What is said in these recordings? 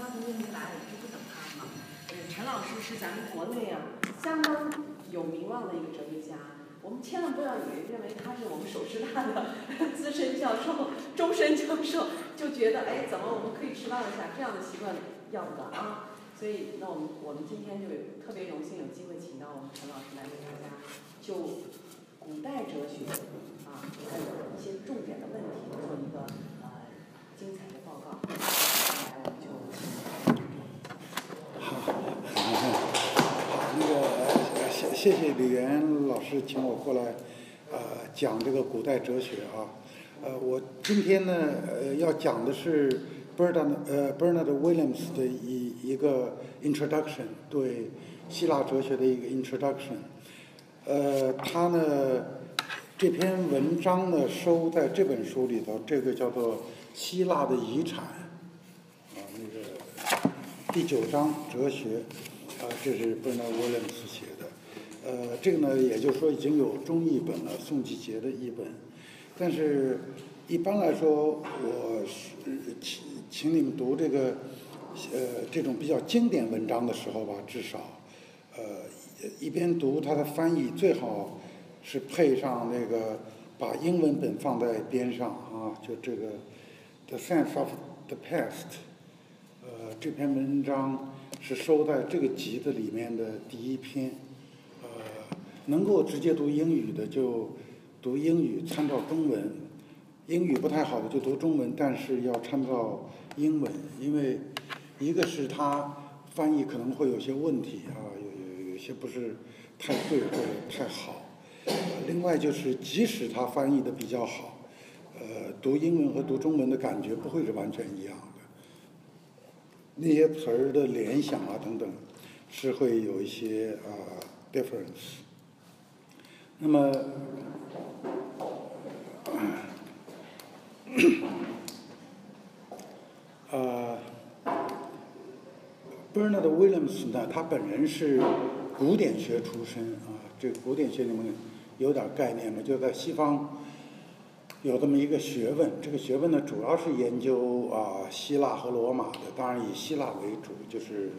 他同学没来，我们就不等他了嘛。陈老师是咱们国内啊相当有名望的一个哲学家，我们千万不要以为认为他是我们首师大的资深教授、终身教授，就觉得哎，怎么我们可以迟到一下？这样的习惯要不得啊。所以，那我们我们今天就特别荣幸有机会请到我们陈老师来给大家就古代哲学啊，还有一些重点的问题做一个呃精彩的报告。来，我们就好，好，那个谢谢谢李岩老师请我过来，呃，讲这个古代哲学啊，呃，我今天呢，呃，要讲的是 Bernard 呃 Bernard Williams 的一一个 introduction 对希腊哲学的一个 introduction，呃，他呢这篇文章呢收在这本书里头，这个叫做《希腊的遗产》，第九章哲学啊，这是 Bernard Williams 写的，呃，这个呢也就是说已经有中译本了，宋继杰的译本，但是一般来说，我请请你们读这个。呃，这种比较经典文章的时候吧，至少，呃，一边读它的翻译，最好是配上那个把英文本放在边上啊，就这个《The Sense of the Past》。这篇文章是收在这个集子里面的第一篇。呃，能够直接读英语的就读英语，参照中文；英语不太好的就读中文，但是要参照英文，因为。一个是他翻译可能会有些问题啊，有有有些不是太对或者太好。另外就是，即使他翻译的比较好，呃，读英文和读中文的感觉不会是完全一样。那些词儿的联想啊等等，是会有一些啊 difference。那么，啊。Bernard Williams 呢，他本人是古典学出身啊，这个古典学你们有点概念吗？就在西方有这么一个学问，这个学问呢主要是研究啊希腊和罗马的，当然以希腊为主，就是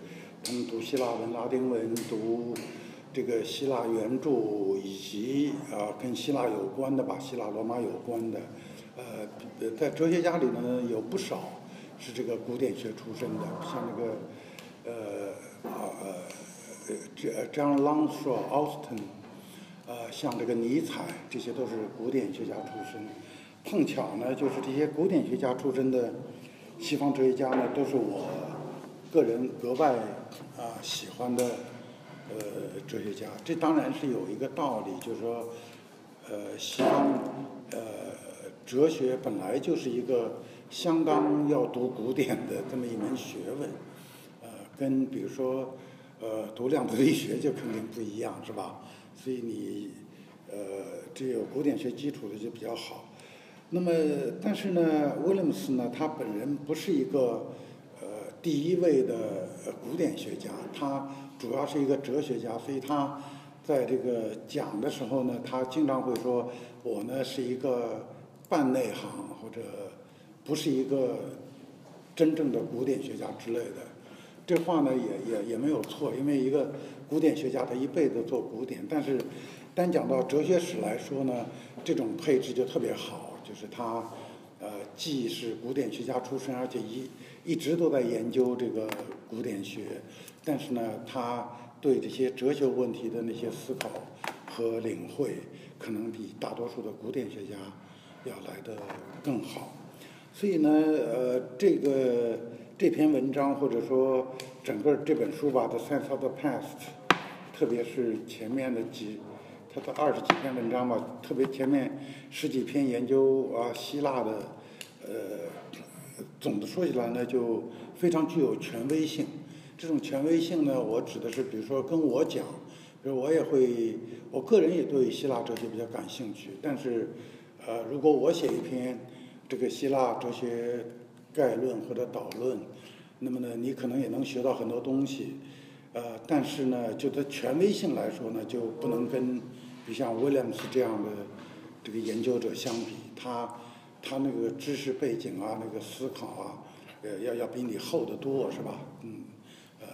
他们读希腊文、拉丁文，读这个希腊原著以及啊跟希腊有关的吧，希腊罗马有关的，呃，在哲学家里呢有不少是这个古典学出身的，像这个。呃啊呃，这 John Longshore Austin，呃，像这个尼采，这些都是古典学家出身。碰巧呢，就是这些古典学家出身的西方哲学家呢，都是我个人格外啊喜欢的呃哲学家。这当然是有一个道理，就是说，呃，西方呃哲学本来就是一个相当要读古典的这么一门学问。呃跟比如说，呃，读量子力学就肯定不一样，是吧？所以你，呃，这有古典学基础的就比较好。那么，但是呢，威廉姆斯呢，他本人不是一个呃第一位的古典学家，他主要是一个哲学家，所以他在这个讲的时候呢，他经常会说，我呢是一个半内行，或者不是一个真正的古典学家之类的。这话呢也也也没有错，因为一个古典学家他一辈子做古典，但是单讲到哲学史来说呢，这种配置就特别好，就是他呃既是古典学家出身，而且一一直都在研究这个古典学，但是呢他对这些哲学问题的那些思考和领会，可能比大多数的古典学家要来的更好，所以呢呃这个。这篇文章或者说整个这本书吧，《The Sense of the Past》，特别是前面的几，他的二十几篇文章吧，特别前面十几篇研究啊希腊的，呃，总的说起来呢，就非常具有权威性。这种权威性呢，我指的是，比如说跟我讲，比如我也会，我个人也对希腊哲学比较感兴趣。但是，呃，如果我写一篇这个希腊哲学，概论或者导论，那么呢，你可能也能学到很多东西，呃，但是呢，就它权威性来说呢，就不能跟，就像威廉姆斯这样的这个研究者相比，他他那个知识背景啊，那个思考啊，呃，要要比你厚得多，是吧？嗯，呃，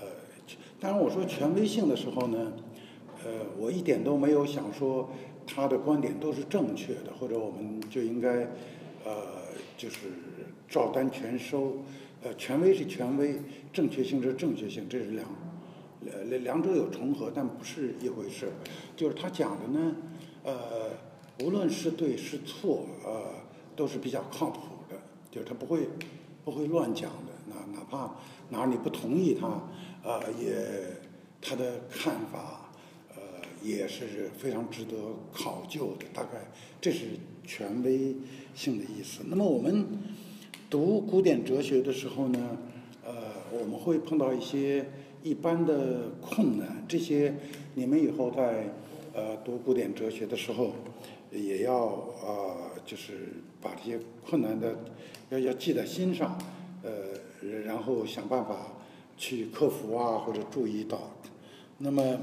当然我说权威性的时候呢，呃，我一点都没有想说他的观点都是正确的，或者我们就应该，呃，就是照单全收。呃，权威是权威，正确性是正确性，这是两，两两者有重合，但不是一回事。就是他讲的呢，呃，无论是对是错，呃，都是比较靠谱的，就是他不会不会乱讲的。哪哪怕哪里不同意他，呃，也他的看法，呃，也是非常值得考究的。大概这是权威性的意思。那么我们。读古典哲学的时候呢，呃，我们会碰到一些一般的困难，这些你们以后在呃读古典哲学的时候，也要啊，就是把这些困难的要要记在心上，呃，然后想办法去克服啊，或者注意到。那么，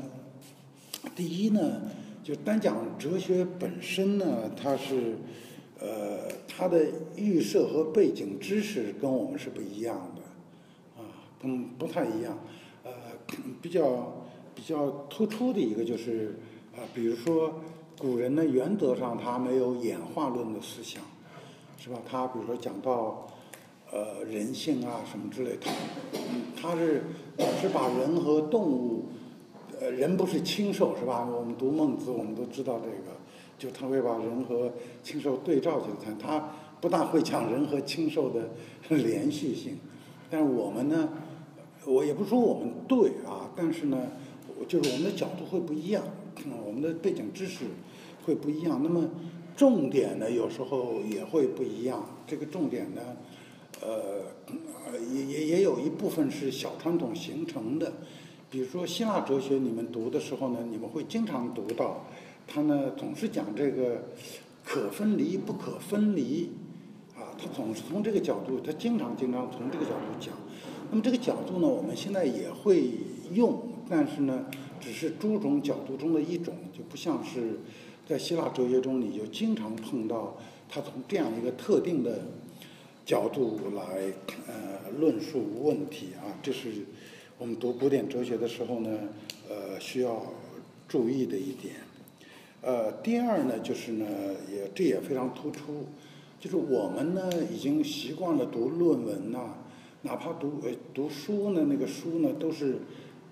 第一呢，就单讲哲学本身呢，它是。呃，它的预设和背景知识跟我们是不一样的，啊，不不太一样。比较比较突出的一个就是，啊，比如说古人呢，原则上他没有演化论的思想，是吧？他比如说讲到呃人性啊什么之类，他他是是把人和动物，呃，人不是禽兽，是吧？我们读孟子，我们都知道这个。就他会把人和禽兽对照起来看，他不大会讲人和禽兽的 连续性。但是我们呢，我也不说我们对啊，但是呢，就是我们的角度会不一样，我们的背景知识会不一样。那么重点呢，有时候也会不一样。这个重点呢，呃，也也也有一部分是小传统形成的。比如说希腊哲学，你们读的时候呢，你们会经常读到。他呢总是讲这个可分离不可分离，啊，他总是从这个角度，他经常经常从这个角度讲。那么这个角度呢，我们现在也会用，但是呢，只是诸种角度中的一种，就不像是在希腊哲学中，你就经常碰到他从这样一个特定的角度来呃论述问题啊。这是我们读古典哲学的时候呢，呃，需要注意的一点。呃，第二呢，就是呢，也这也非常突出，就是我们呢已经习惯了读论文呐，哪怕读呃读书呢，那个书呢都是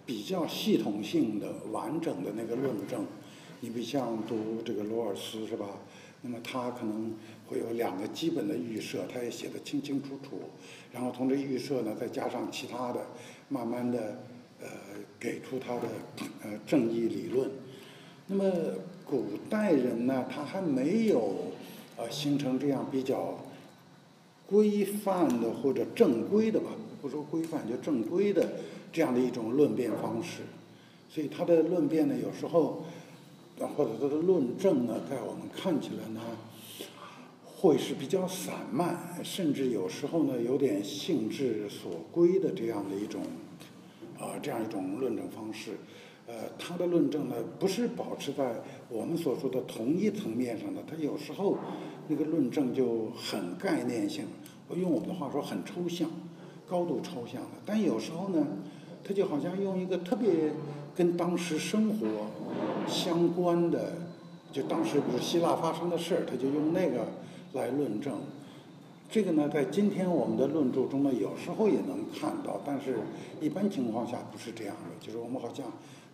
比较系统性的、完整的那个论证。你比像读这个罗尔斯是吧？那么他可能会有两个基本的预设，他也写得清清楚楚，然后从这预设呢再加上其他的，慢慢的呃给出他的呃正义理论。那么。古代人呢，他还没有呃形成这样比较规范的或者正规的吧，不说规范就正规的这样的一种论辩方式，所以他的论辩呢，有时候或者他的论证呢，在我们看起来呢，会是比较散漫，甚至有时候呢，有点性质所归的这样的一种啊这样一种论证方式。呃，他的论证呢，不是保持在我们所说的同一层面上的，他有时候那个论证就很概念性，用我们的话说很抽象，高度抽象的。但有时候呢，他就好像用一个特别跟当时生活相关的，就当时比如希腊发生的事儿，他就用那个来论证。这个呢，在今天我们的论著中呢，有时候也能看到，但是一般情况下不是这样的，就是我们好像。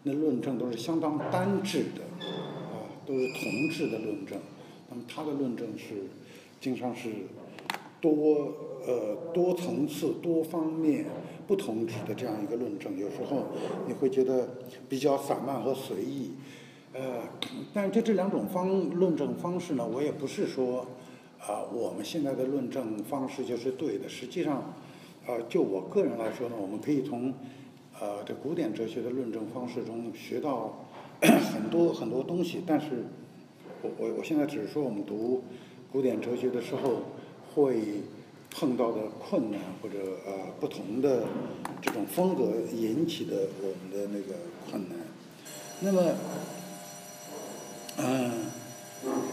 那论证都是相当单质的，啊，都是同质的论证。那么他的论证是经常是多呃多层次、多方面、不同质的这样一个论证。有时候你会觉得比较散漫和随意，呃，但就这两种方论证方式呢，我也不是说啊我们现在的论证方式就是对的。实际上，呃，就我个人来说呢，我们可以从。呃，这古典哲学的论证方式中学到 很多很多东西，但是我我我现在只是说我们读古典哲学的时候会碰到的困难或者呃不同的这种风格引起的我们的那个困难。那么，嗯，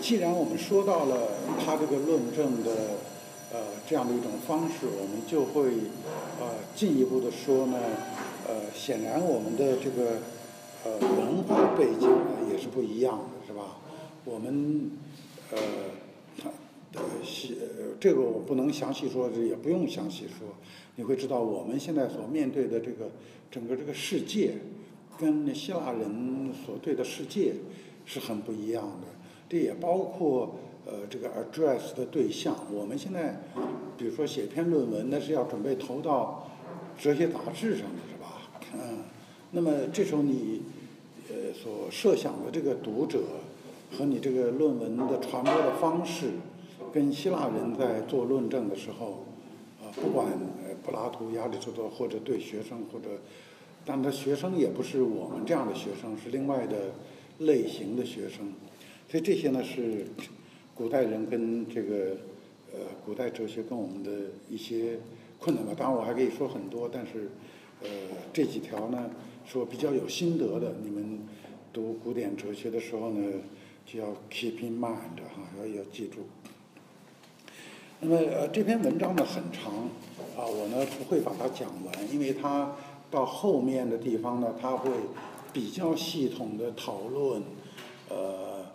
既然我们说到了他这个论证的呃这样的一种方式，我们就会呃进一步的说呢，呃显然我们的这个呃文化背景呢也是不一样的，是吧？我们呃呃细这个我不能详细说，也不用详细说，你会知道我们现在所面对的这个整个这个世界，跟希腊人所对的世界是很不一样的。这也包括呃这个 address 的对象。我们现在比如说写篇论文，那是要准备投到哲学杂志上的是吧？嗯，那么这时候你呃所设想的这个读者和你这个论文的传播的方式，跟希腊人在做论证的时候，啊，不管呃柏拉图、亚里士多或者对学生或者，但他学生也不是我们这样的学生，是另外的类型的学生。所以这些呢是古代人跟这个呃古代哲学跟我们的一些困难吧。当然我还可以说很多，但是呃这几条呢是我比较有心得的。你们读古典哲学的时候呢，就要 keep in mind 哈，要要记住。那么呃这篇文章呢很长啊，我呢不会把它讲完，因为它到后面的地方呢，它会比较系统的讨论呃。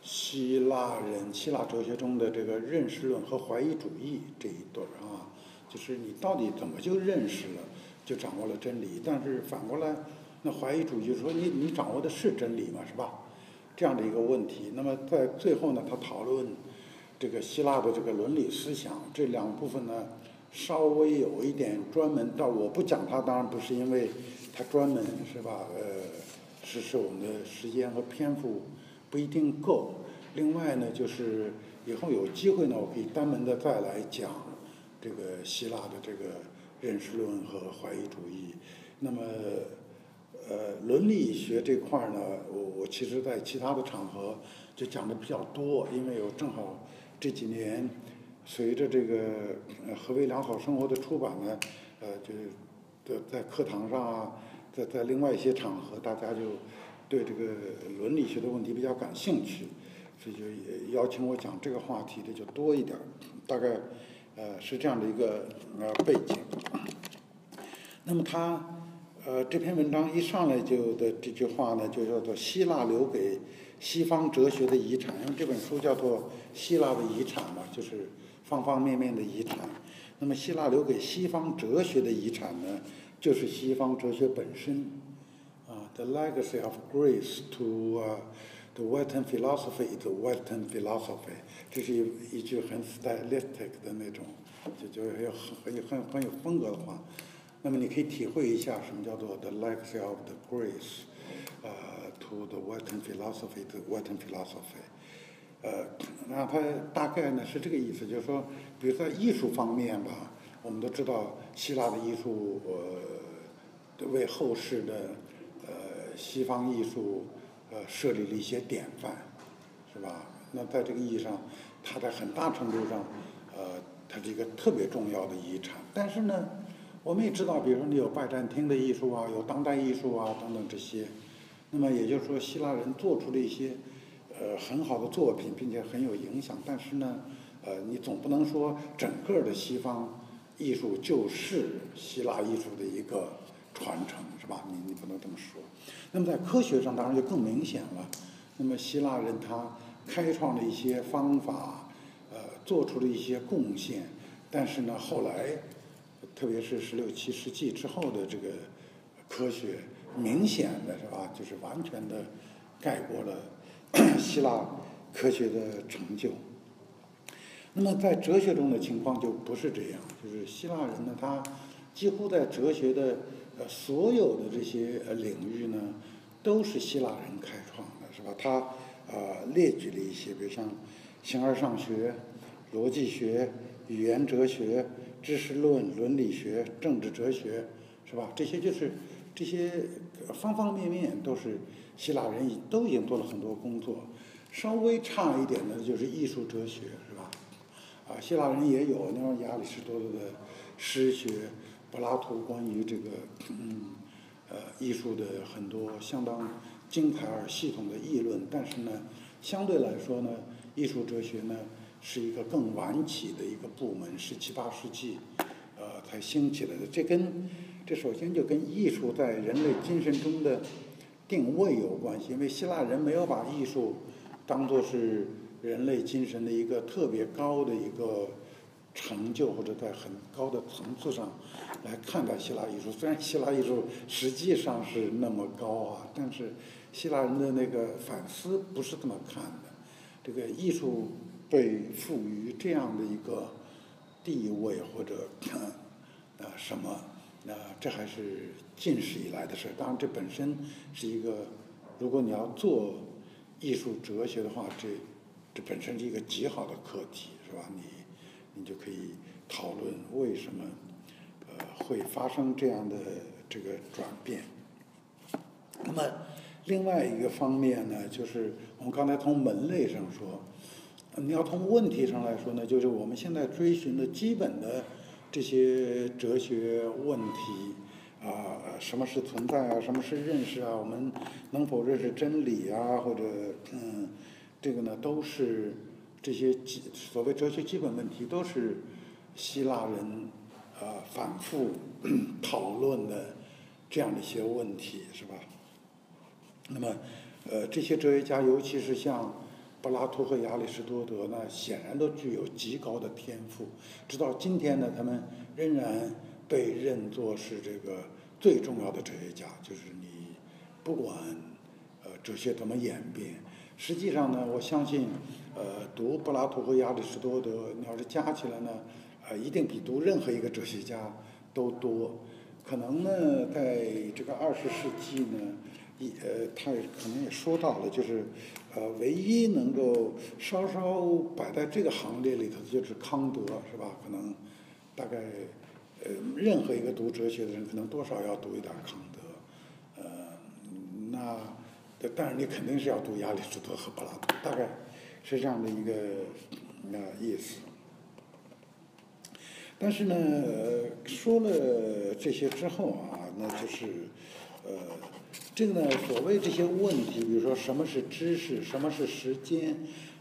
希腊人、希腊哲学中的这个认识论和怀疑主义这一对儿啊，就是你到底怎么就认识了，就掌握了真理？但是反过来，那怀疑主义说你你掌握的是真理吗？是吧？这样的一个问题。那么在最后呢，他讨论这个希腊的这个伦理思想这两部分呢，稍微有一点专门。但我不讲它，当然不是因为它专门是吧？呃，是是我们的时间和篇幅。不一定够。另外呢，就是以后有机会呢，我可以专门的再来讲这个希腊的这个认识论和怀疑主义。那么，呃，伦理学这块儿呢，我我其实在其他的场合就讲的比较多，因为我正好这几年随着这个《何为良好生活》的出版呢，呃，就是在在课堂上啊，在在另外一些场合，大家就。对这个伦理学的问题比较感兴趣，所以就也邀请我讲这个话题的就多一点儿。大概呃是这样的一个呃背景。那么他呃这篇文章一上来就的这句话呢，就叫做希腊留给西方哲学的遗产。因为这本书叫做《希腊的遗产》嘛，就是方方面面的遗产。那么希腊留给西方哲学的遗产呢，就是西方哲学本身。啊，the legacy of Greece to the Western philosophy is Western philosophy。这是一一句很 stylistic 的那种，就就很有很有很很有风格的话。那么你可以体会一下什么叫做 the legacy of the Greece，，to the Western philosophy to Western philosophy。呃，那它大概呢是这个意思，就是说，比如在艺术方面吧，我们都知道希腊的艺术呃，为后世的呃。西方艺术，呃，设立了一些典范，是吧？那在这个意义上，它在很大程度上，呃，它是一个特别重要的遗产。但是呢，我们也知道，比如说你有拜占庭的艺术啊，有当代艺术啊等等这些，那么也就是说，希腊人做出了一些，呃，很好的作品，并且很有影响。但是呢，呃，你总不能说整个的西方艺术就是希腊艺术的一个传承，是吧？你你不能这么说。那么在科学上当然就更明显了。那么希腊人他开创了一些方法，呃，做出了一些贡献。但是呢，后来，特别是十六七世纪之后的这个科学，明显的是吧，就是完全的盖过了 希腊科学的成就。那么在哲学中的情况就不是这样，就是希腊人呢，他几乎在哲学的。呃，所有的这些呃领域呢，都是希腊人开创的，是吧？他啊列举了一些，比如像形而上学、逻辑学、语言哲学、知识论、伦理学、政治哲学，是吧？这些就是这些方方面面都是希腊人都已经做了很多工作。稍微差一点的就是艺术哲学，是吧？啊，希腊人也有，那亚里士多德的诗学。柏拉图关于这个嗯呃艺术的很多相当精彩而系统的议论，但是呢，相对来说呢，艺术哲学呢是一个更晚起的一个部门，十七八世纪，呃，才兴起来的。这跟这首先就跟艺术在人类精神中的定位有关系，因为希腊人没有把艺术当做是人类精神的一个特别高的一个成就，或者在很高的层次上来看待希腊艺术。虽然希腊艺术实际上是那么高啊，但是希腊人的那个反思不是这么看的。这个艺术被赋予这样的一个地位或者 呃什么，那这还是近世以来的事。当然，这本身是一个，如果你要做艺术哲学的话，这这本身是一个极好的课题，是吧？你你就可以讨论为什么呃会发生这样的这个转变。那么另外一个方面呢，就是我们刚才从门类上说，你要从问题上来说呢，就是我们现在追寻的基本的这些哲学问题啊，什么是存在啊，什么是认识啊，我们能否认识真理啊，或者嗯，这个呢，都是这些基所谓哲学基本问题，都是希腊人啊反复 讨论的这样的一些问题，是吧？那么，呃，这些哲学家，尤其是像柏拉图和亚里士多德呢，显然都具有极高的天赋。直到今天呢，他们仍然被认作是这个最重要的哲学家。就是你不管呃哲学怎么演变，实际上呢，我相信，呃，读柏拉图和亚里士多德，你要是加起来呢，呃，一定比读任何一个哲学家都多。可能呢，在这个二十世纪呢。一呃，他也可能也说到了，就是呃，唯一能够稍稍摆在这个行列里头的就是康德，是吧？可能大概呃，任何一个读哲学的人，可能多少要读一点康德，呃，那但是你肯定是要读亚里士多德和柏拉图，大概是这样的一个呃意思。但是呢，说了这些之后啊，那就是呃。这个呢，所谓这些问题，比如说什么是知识，什么是时间，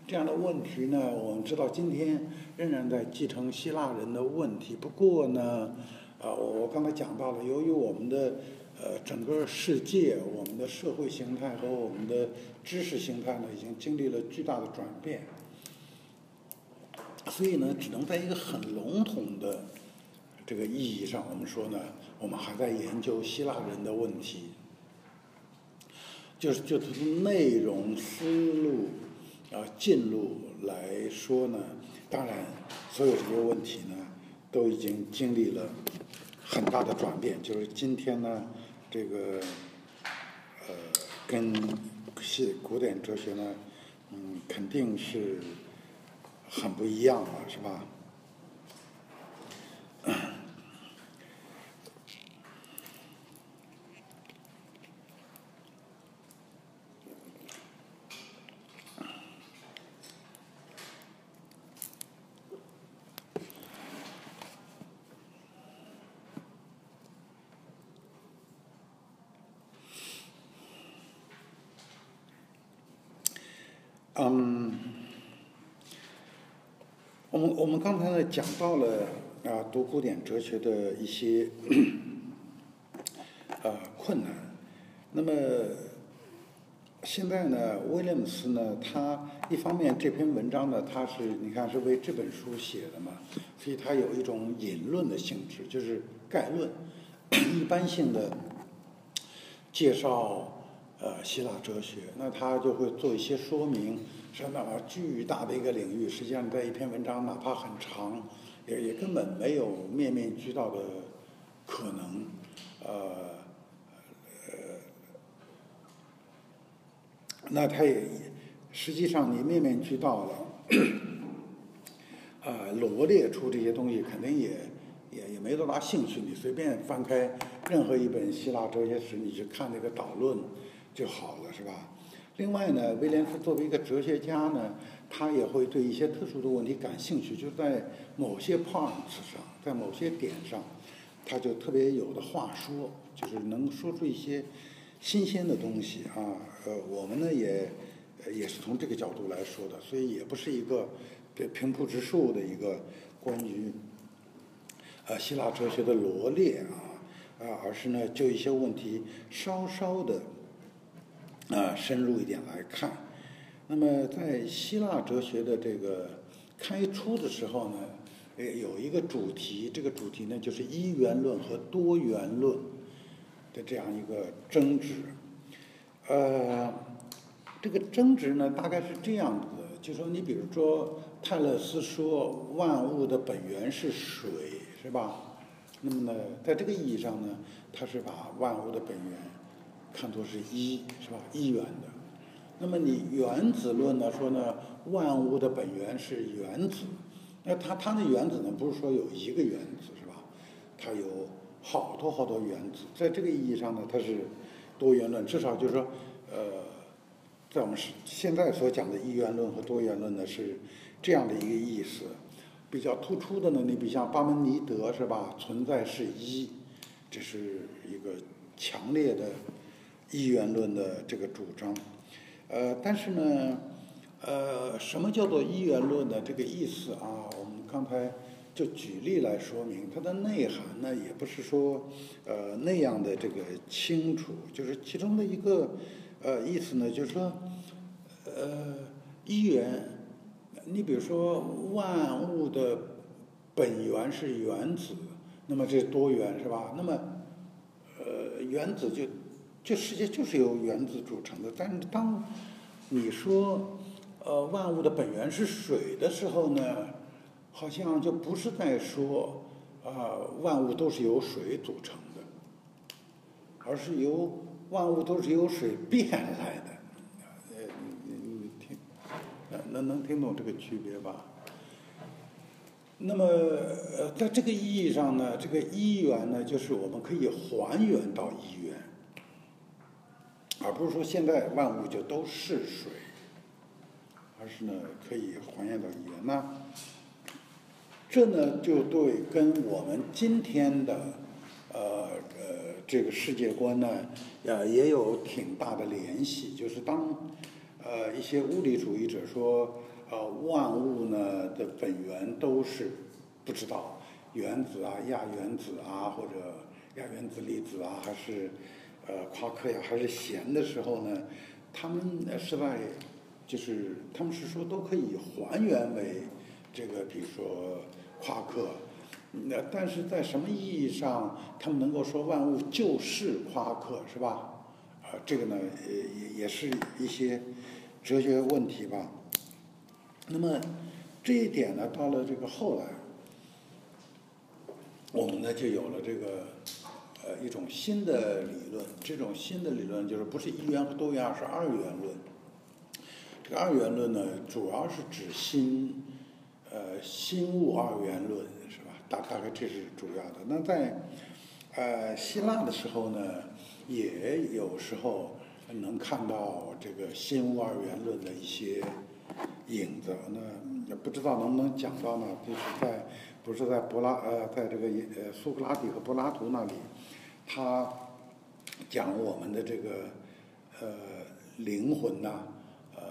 这样的问题呢，我们知道今天仍然在继承希腊人的问题。不过呢，啊，我我刚才讲到了，由于我们的呃整个世界，我们的社会形态和我们的知识形态呢，已经经历了巨大的转变，所以呢，只能在一个很笼统的这个意义上，我们说呢，我们还在研究希腊人的问题。就是就从内容、思路、啊进路来说呢，当然，所有这些问题呢，都已经经历了很大的转变。就是今天呢，这个呃，跟西古典哲学呢，嗯，肯定是很不一样了，是吧？嗯，我刚才呢讲到了啊读古典哲学的一些呃 困难，那么现在呢，威廉姆斯呢，他一方面这篇文章呢，他是你看是为这本书写的嘛，所以他有一种引论的性质，就是概论，一般性的介绍。呃，希腊哲学，那他就会做一些说明，说那么巨大的一个领域，实际上在一篇文章哪怕很长，也也根本没有面面俱到的可能，呃，呃，那他也实际上你面面俱到了，呃，罗列出这些东西，肯定也也也没多大兴趣。你随便翻开任何一本希腊哲学史，你去看那个导论。就好了，是吧？另外呢，威廉斯作为一个哲学家呢，他也会对一些特殊的问题感兴趣，就在某些 points 上，在某些点上，他就特别有的话说，就是能说出一些新鲜的东西啊。呃，我们呢也也是从这个角度来说的，所以也不是一个这平铺直述的一个关于呃希腊哲学的罗列啊啊，而是呢就一些问题稍稍的啊深入一点来看。那么在希腊哲学的这个开初的时候呢，呃有一个主题，这个主题呢就是一元论和多元论的这样一个争执。呃，这个争执呢大概是这样子的，就说你比如说泰勒斯说万物的本源是水，是吧？那么呢，在这个意义上呢，他是把万物的本源看作是一，是吧？一元的。那么你原子论呢说呢，万物的本源是原子，那它它的原子呢不是说有一个原子是吧？它有好多好多原子，在这个意义上呢，它是多元论，至少就是说，呃，在我们是现在所讲的一元论和多元论呢是这样的一个意思。比较突出的呢，你比像巴门尼德是吧？存在是一，这是一个强烈的一元论的这个主张。呃，但是呢，呃，什么叫做一元论的这个意思啊？我们刚才就举例来说明，它的内涵呢，也不是说呃那样的这个清楚，就是其中的一个呃意思呢，就是说，呃，一元，你比如说万物的本源是原子，那么这多元是吧？那么呃原子就。这世界就是由原子组成的，但是当你说呃万物的本源是水的时候呢，好像就不是在说啊万物都是由水组成的，而是由万物都是由水变来的。呃，你你听，能能听懂这个区别吧？那么呃，在这个意义上呢，这个一元呢，就是我们可以还原到一元。而不是说现在万物就都是水，而是呢可以还原到原呢。这呢就对跟我们今天的呃呃这个世界观呢呃也有挺大的联系。就是当呃一些物理主义者说呃万物呢的本源都是不知道原子啊、亚原子啊或者亚原子粒子啊还是。呃，夸克呀，还是弦的时候呢，他们是在，就是他们是说都可以还原为这个，比如说夸克，那但是在什么意义上，他们能够说万物就是夸克，是吧？啊，这个呢，也也是一些哲学问题吧。那么这一点呢，到了这个后来，我们呢就有了这个。呃，一种新的理论，这种新的理论就是不是一元和多元，而是二元论。这个二元论呢，主要是指新，呃，新物二元论，是吧？大大概这是主要的。那在呃希腊的时候呢，也有时候能看到这个新物二元论的一些影子。那也不知道能不能讲到呢？就是在不是在柏拉呃，在这个呃苏格拉底和柏拉图那里。他讲我们的这个呃灵魂呐，呃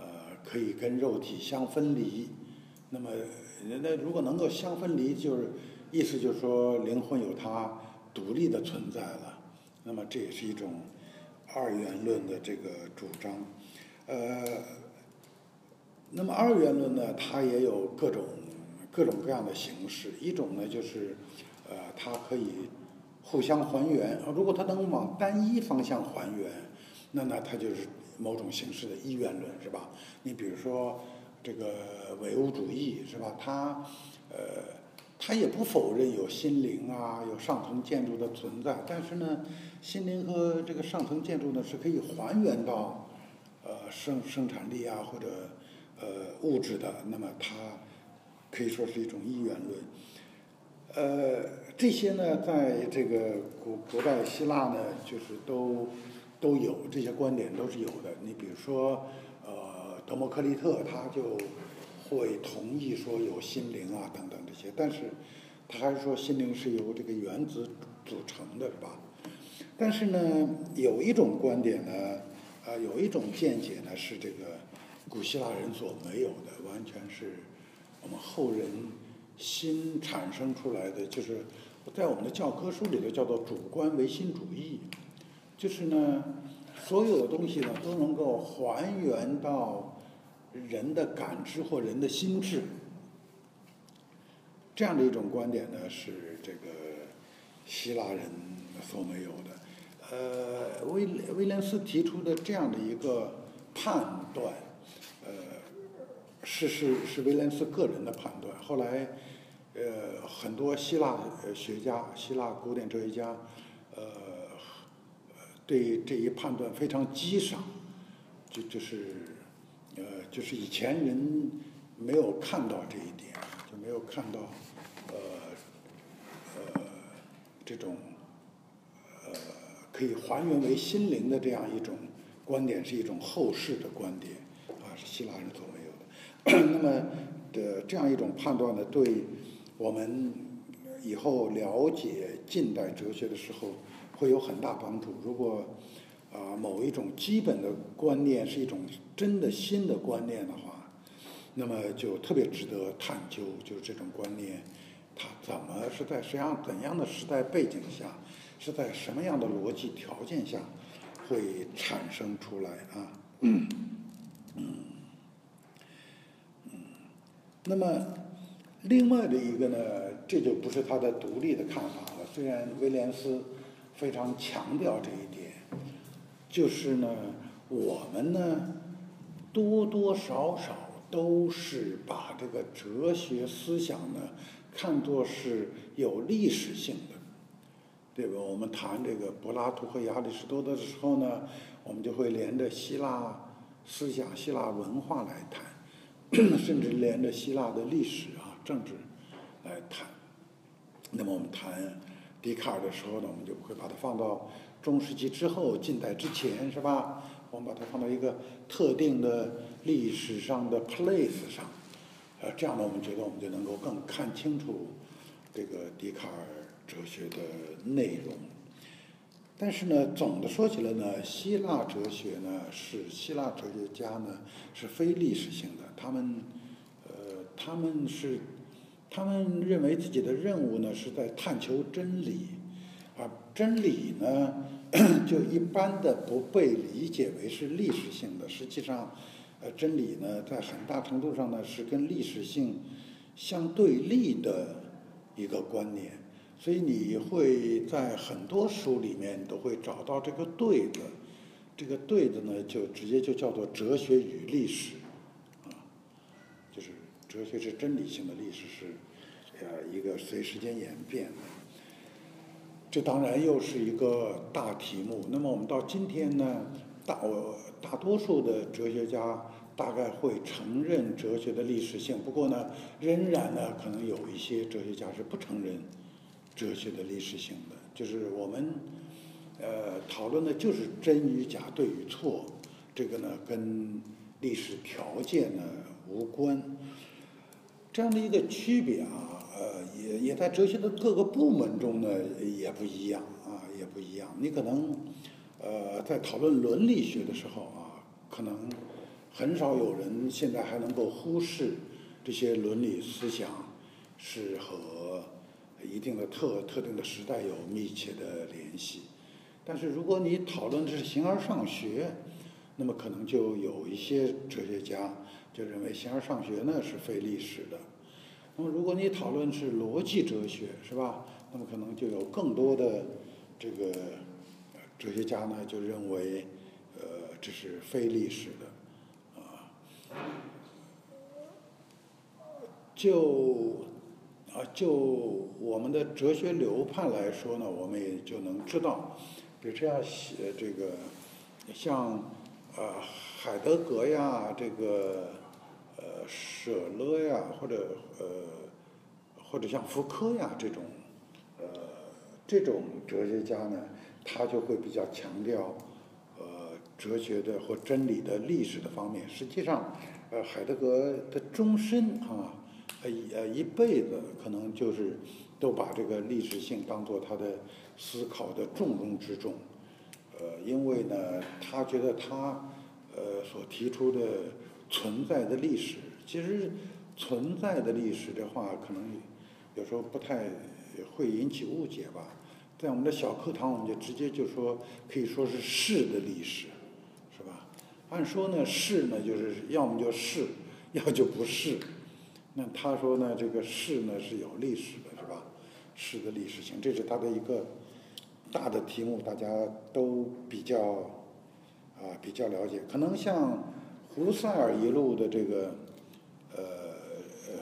可以跟肉体相分离。那么，那如果能够相分离，就是意思就是说灵魂有它独立的存在了。那么这也是一种二元论的这个主张。呃，那么二元论呢，它也有各种各种各样的形式。一种呢就是呃，它可以。互相还原啊！如果它能往单一方向还原，那那它就是某种形式的一元论，是吧？你比如说这个唯物主义，是吧？它呃，它也不否认有心灵啊，有上层建筑的存在，但是呢，心灵和这个上层建筑呢是可以还原到呃生生产力啊或者呃物质的，那么它可以说是一种一元论。呃，这些呢，在这个古古代希腊呢，就是都都有这些观点，都是有的。你比如说，呃，德谟克利特他就会同意说有心灵啊等等这些，但是他还是说心灵是由这个原子组成的，是吧？但是呢，有一种观点呢，啊，有一种见解呢，是这个古希腊人所没有的，完全是我们后人新产生出来的，就是在我们的教科书里头叫做主观唯心主义，就是呢，所有的东西呢都能够还原到人的感知或人的心智。这样的一种观点呢，是这个希腊人所没有的。呃，威威廉斯提出的这样的一个判断，呃，是是是威廉斯个人的判断。后来，呃，很多希腊学家、希腊古典哲学家，呃，对这一判断非常激赏，就就是，呃，就是以前人没有看到这一点，就没有看到。呃，呃这种，呃，可以还原为心灵的这样一种观点，是一种后世的观点，啊，是希腊人所没有的。那么的这样一种判断呢，对我们以后了解近代哲学的时候会有很大帮助。如果啊某一种基本的观念是一种真的新的观念的话，那么就特别值得探究，就是这种观念。它怎么是在什么样怎样的时代背景下，是在什么样的逻辑条件下会产生出来啊？嗯嗯嗯。那么另外的一个呢，这就不是他的独立的看法了。虽然威廉斯非常强调这一点，就是呢，我们呢多多少少都是把这个哲学思想呢。看作是有历史性的，对吧？我们谈这个柏拉图和亚里士多德的时候呢，我们就会连着希腊思想、希腊文化来谈，甚至连着希腊的历史、政治来谈。那么我们谈笛卡尔的时候呢，我们就会把它放到中世纪之后、近代之前，是吧？我们把它放到一个特定的历史上的 place 上。呃，这样呢，我们觉得我们就能够更看清楚这个笛卡尔哲学的内容。但是呢，总的说起来呢，希腊哲学呢是希腊哲学家呢是非历史性的，他们呃他们是他们认为自己的任务呢是在探求真理，而真理呢 就一般的不被理解为是历史性的，实际上。呃，真理呢，在很大程度上呢，是跟历史性相对立的一个观念，所以你会在很多书里面都会找到这个对的，这个对的呢，就直接就叫做哲学与历史，啊，就是哲学是真理性的，历史是呃一个随时间演变的，这当然又是一个大题目。那么我们到今天呢？大我大多数的哲学家大概会承认哲学的历史性，不过呢，仍然呢，可能有一些哲学家是不承认哲学的历史性的。就是我们呃讨论的就是真与假、对与错，这个呢跟历史条件呢无关。这样的一个区别啊，呃，也也在哲学的各个部门中呢也不一样啊，也不一样。你可能。呃，在讨论伦理学的时候啊，可能很少有人现在还能够忽视这些伦理思想是和一定的特特定的时代有密切的联系。但是如果你讨论的是形而上学，那么可能就有一些哲学家就认为形而上学呢是非历史的。那么如果你讨论是逻辑哲学，是吧？那么可能就有更多的这个。哲学家呢就认为，呃，这是非历史的，啊，就啊就我们的哲学流派来说呢，我们也就能知道，比如这样写这个，像呃海德格呀，这个舍勒呀，或者呃或者像福柯呀这种，呃这种哲学家呢。他就会比较强调，呃，哲学的或真理的历史的方面。实际上，呃，海德格的终身啊，呃，呃，一辈子可能就是都把这个历史性当做他的思考的重中之重。呃，因为呢，他觉得他呃所提出的存在的历史，其实存在的历史的话，可能有时候不太会引起误解吧。在我们的小课堂，我们就直接就说，可以说是是的历史，是吧？按说呢，是呢就是要么就是，要就不是。那他说呢，这个是呢是有历史的，是吧？是的历史性，这是他的一个大的题目，大家都比较啊比较了解。可能像胡塞尔一路的这个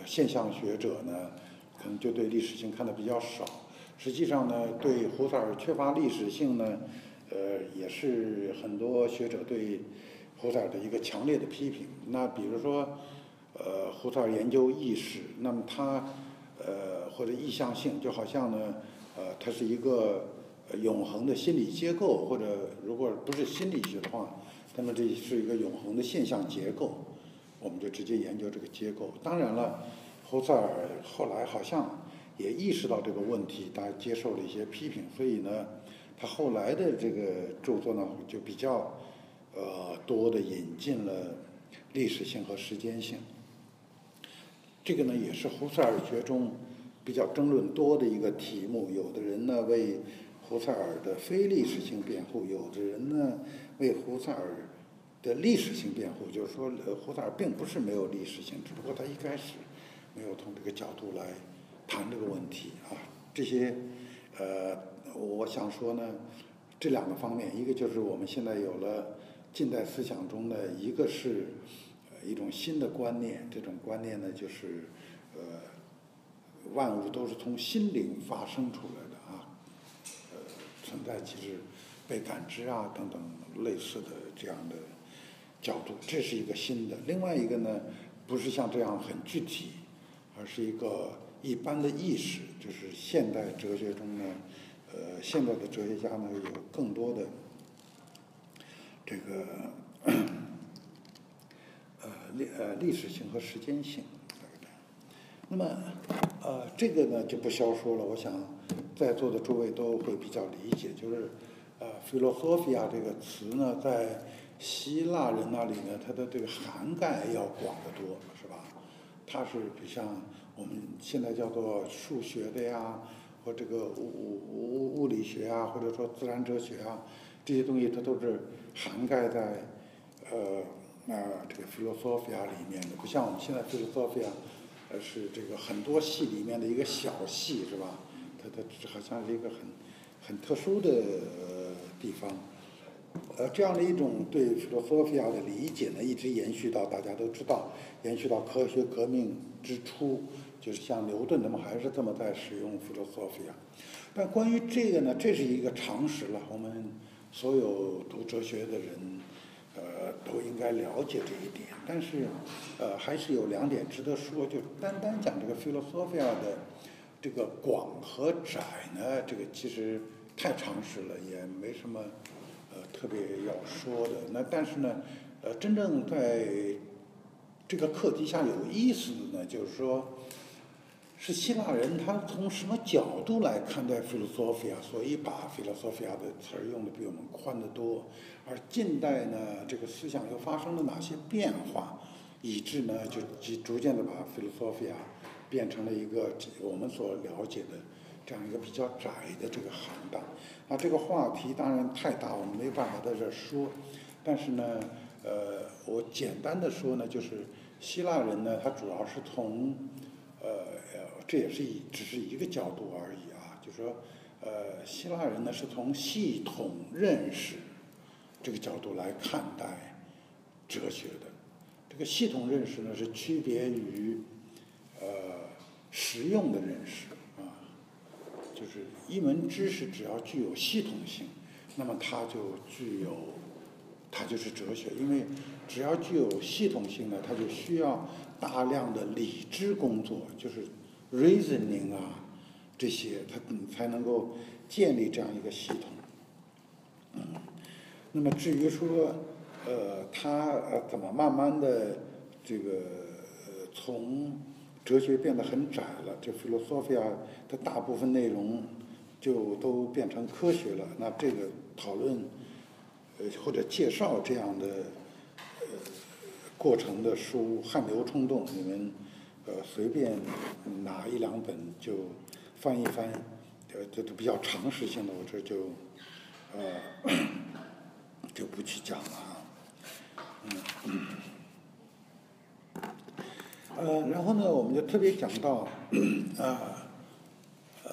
现象学者呢，可能就对历史性看的比较少。实际上呢，对胡塞尔缺乏历史性呢，呃，也是很多学者对胡塞尔的一个强烈的批评。那比如说，呃，胡塞尔研究意识，那么他呃或者意向性，就好像呢，呃，它是一个永恒的心理结构，或者如果不是心理学的话，那么这是一个永恒的现象结构，我们就直接研究这个结构。当然了，胡塞尔后来好像。也意识到这个问题，他接受了一些批评，所以呢，他后来的这个著作呢，就比较呃多的引进了历史性和时间性。这个呢，也是胡塞尔学中比较争论多的一个题目。有的人呢为胡塞尔的非历史性辩护，有的人呢为胡塞尔的历史性辩护，就是说，胡塞尔并不是没有历史性，只不过他一开始没有从这个角度来。谈这个问题啊，这些，呃，我想说呢，这两个方面，一个就是我们现在有了近代思想中的一个是呃一种新的观念，这种观念呢就是呃，万物都是从心灵发生出来的啊，呃，存在即是被感知啊等等类似的这样的角度，这是一个新的。另外一个呢，不是像这样很具体，而是一个。一般的意识，就是现代哲学中呢，呃，现代的哲学家呢有更多的这个呃历呃历史性和时间性。那么呃这个呢就不消说了，我想在座的诸位都会比较理解，就是呃 philosophia 这个词呢，在希腊人那里呢，它的这个涵盖要广得多，是吧？它是比像。我们现在叫做数学的呀，或这个物物物物理学啊，或者说自然哲学啊，这些东西它都是涵盖在呃那这个 philosophia 里面的，不像我们现在 philosophia，呃是这个很多系里面的一个小系是吧？它它好像是一个很很特殊的地方。呃，这样的一种对 philosophia 的理解呢，一直延续到大家都知道，延续到科学革命之初。就是像牛顿他们还是这么在使用 philosophia，但关于这个呢，这是一个常识了。我们所有读哲学的人，呃，都应该了解这一点。但是，呃，还是有两点值得说。就单单讲这个 philosophia 的这个广和窄呢，这个其实太常识了，也没什么特别要说的。那但是呢，呃，真正在这个课题下有意思的呢，就是说。是希腊人，他从什么角度来看待 philosophia？所以把 philosophia 的词儿用的比我们宽得多。而近代呢，这个思想又发生了哪些变化，以致呢，就逐逐渐的把 philosophia 变成了一个我们所了解的这样一个比较窄的这个行当。啊，这个话题当然太大，我们没办法在这说。但是呢，呃，我简单的说呢，就是希腊人呢，他主要是从呃。这也是一只是一个角度而已啊，就是说，呃，希腊人呢是从系统认识这个角度来看待哲学的。这个系统认识呢是区别于呃实用的认识，就是一门知识只要具有系统性，那么它就具有它就是哲学，因为只要具有系统性呢，它就需要大量的理知工作，就是。reasoning 啊，这些它才能够建立这样一个系统。那么至于说，呃，它呃怎么慢慢的这个呃从哲学变得很窄了，这 philosophia 的大部分内容就都变成科学了。那这个讨论呃或者介绍这样的呃过程的书《汗流冲动》，你们。呃随便拿一两本就翻一翻，呃这都比较常识性的，我这就呃就不去讲了啊。呃，然后呢，我们就特别讲到，啊，呃，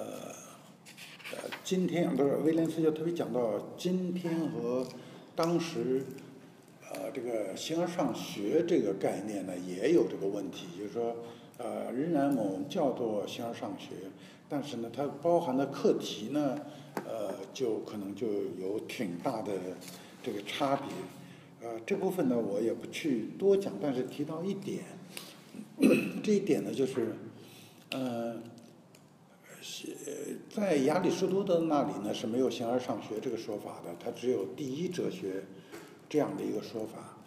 呃，今天不是威廉斯就特别讲到今天和当时，呃，这个形而上学这个概念呢，也有这个问题，就是说，呃，仍然我们叫做形而上学，但是呢，它包含的课题呢，呃，就可能就有挺大的这个差别，呃，这部分呢，我也不去多讲，但是提到一点。这一点呢，就是，呃，在亚里士多德那里呢是没有形而上学这个说法的，它只有第一哲学这样的一个说法。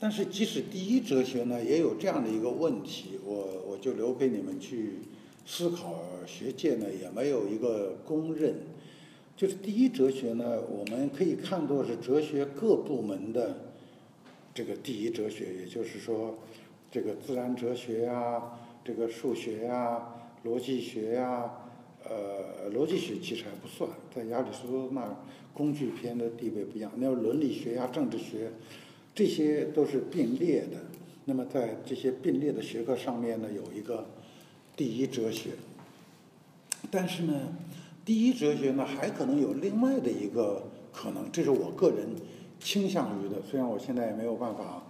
但是即使第一哲学呢，也有这样的一个问题，我我就留给你们去思考。学界呢也没有一个公认，就是第一哲学呢，我们可以看作是哲学各部门的这个第一哲学，也就是说。这个自然哲学呀，这个数学呀，逻辑学呀，呃，逻辑学其实还不算，在亚里士多德那工具篇的地位不一样。那伦理学呀，政治学，这些都是并列的。那么在这些并列的学科上面呢，有一个第一哲学。但是呢，第一哲学呢，还可能有另外的一个可能，这是我个人倾向于的。虽然我现在也没有办法。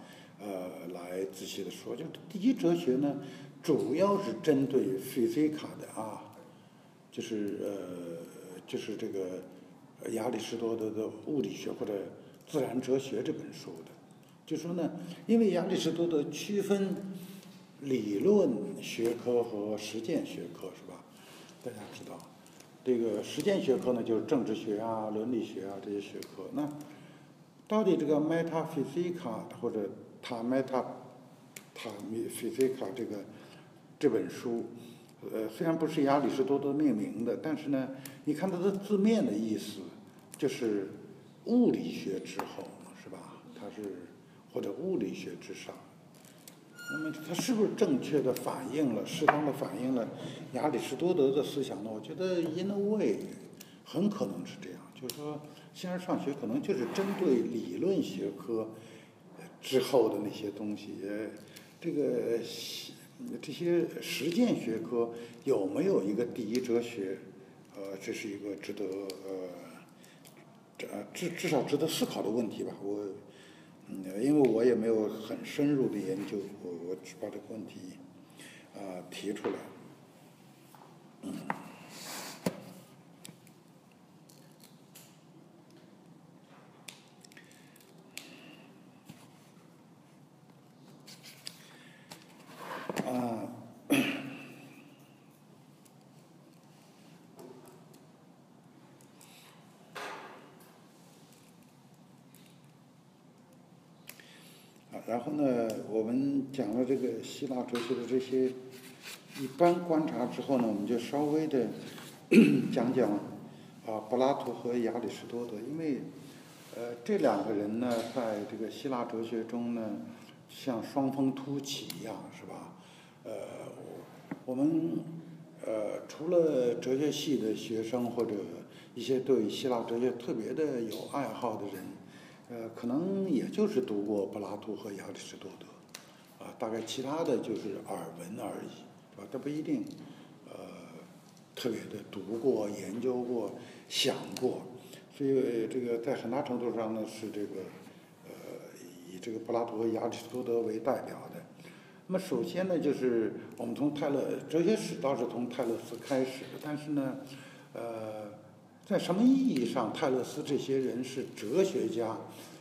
呃，来仔细的说，就是第一哲学呢，主要是针对费西卡的啊，就是呃，就是这个亚里士多德的物理学或者自然哲学这本书的，就说呢，因为亚里士多德区分理论学科和实践学科是吧？大家知道，这个实践学科呢，就是政治学啊、伦理学啊这些学科。那到底这个 metaphysica 或者塔麦塔塔米菲西卡这个这本书，呃，虽然不是亚里士多德命名的，但是呢，你看它的字面的意思，就是物理学之后，是吧？它是或者物理学之上。那么它是不是正确的反映了、适当的反映了亚里士多德的思想呢？我觉得 in a way 很可能是这样，就是说，形而上学可能就是针对理论学科。之后的那些东西，这个这些实践学科有没有一个第一哲学？呃，这是一个值得呃，这至至少值得思考的问题吧。我，嗯，因为我也没有很深入的研究，我我只把这个问题啊提出来，嗯。然后呢，我们讲了这个希腊哲学的这些一般观察之后呢，我们就稍微的 讲讲啊，柏拉图和亚里士多德，因为呃这两个人呢，在这个希腊哲学中呢，像双峰突起一样，是吧？呃，我们呃除了哲学系的学生或者一些对希腊哲学特别的有爱好的人。呃，可能也就是读过柏拉图和亚里士多德，啊，大概其他的就是耳闻而已，是吧？这不一定，呃，特别的读过、研究过、想过，所以这个在很大程度上呢是这个，呃，以这个柏拉图和亚里士多德为代表的。那么首先呢，就是我们从泰勒哲学史倒是从泰勒斯开始，但是呢，呃。在什么意义上，泰勒斯这些人是哲学家？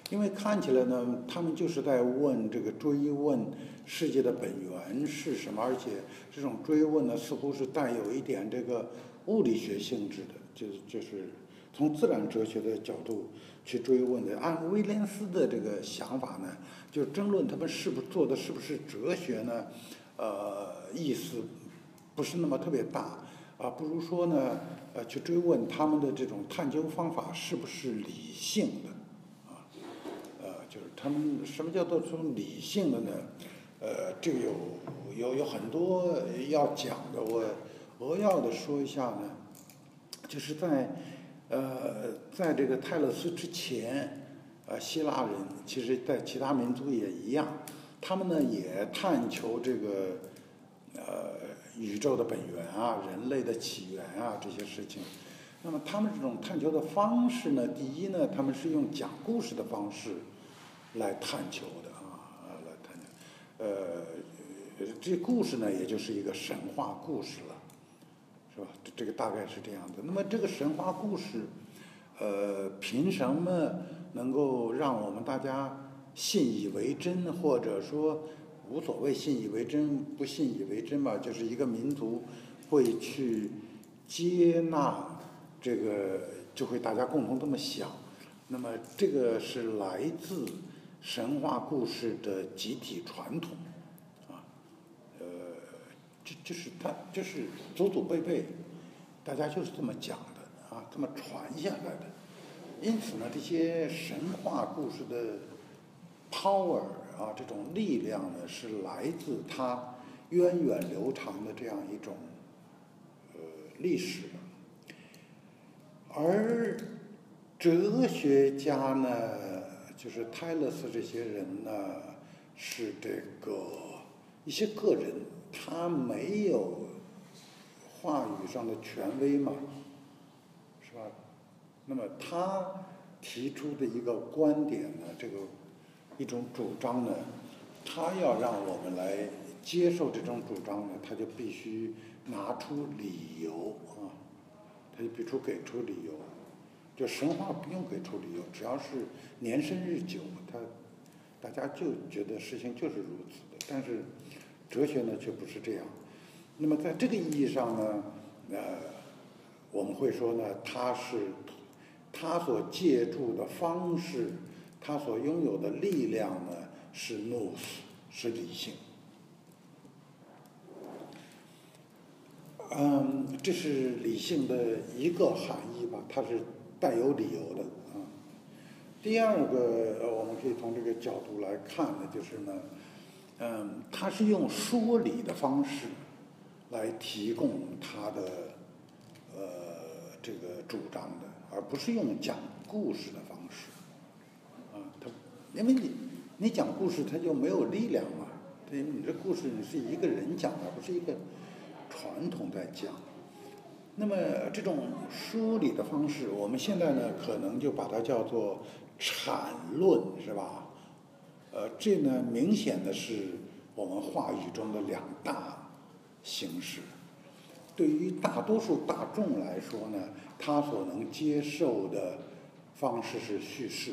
因为看起来呢，他们就是在问这个追问世界的本源是什么，而且这种追问呢，似乎是带有一点这个物理学性质的，就是就是从自然哲学的角度去追问的。按威廉斯的这个想法呢，就争论他们是不是做的是不是哲学呢？呃，意思不是那么特别大。啊，不如说呢，呃，去追问他们的这种探究方法是不是理性的，啊，呃，就是他们什么叫做这种理性的呢？呃，这个有有有很多要讲的，我扼要的说一下呢，就是在呃，在这个泰勒斯之前，呃，希腊人其实在其他民族也一样，他们呢也探求这个宇宙的本源啊，人类的起源啊这些事情。那么他们这种探求的方式呢，第一呢，他们是用讲故事的方式来探求的啊，来探求，呃，这故事呢，也就是一个神话故事了，是吧？这这个大概是这样的。那么这个神话故事，呃，凭什么能够让我们大家信以为真，或者说无所谓信以为真不信以为真吧？就是一个民族会去接纳。这个就会大家共同这么想，那么这个是来自神话故事的集体传统，啊，呃，这就是他就是祖祖辈辈，大家就是这么讲的啊，这么传下来的。因此呢，这些神话故事的 power 啊，这种力量呢，是来自它源远流长的这样一种呃历史。而哲学家呢，就是泰勒斯这些人呢，是这个一些个人，他没有话语上的权威嘛，是吧？那么他提出的一个观点呢，这个一种主张呢，他要让我们来接受这种主张呢，他就必须拿出理由啊。他就比如给出理由，就神话不用给出理由，只要是年深日久，他大家就觉得事情就是如此的。但是哲学呢却不是这样。那么在这个意义上呢，呃，我们会说呢，他是他所借助的方式，他所拥有的力量呢是 nos 是理性。嗯，这是理性的一个含义吧，它是带有理由的啊。第二个，我们可以从这个角度来看的，就是呢，嗯，他是用说理的方式来提供他的呃这个主张的，而不是用讲故事的方式。因为你你讲故事，它就没有力量嘛。对，你这故事你是一个人讲的，不是一个。传统在讲，那么这种梳理的方式，我们现在呢可能就把它叫做阐论，是吧？呃，这呢明显的是我们话语中的两大形式。对于大多数大众来说呢，他所能接受的方式是叙事，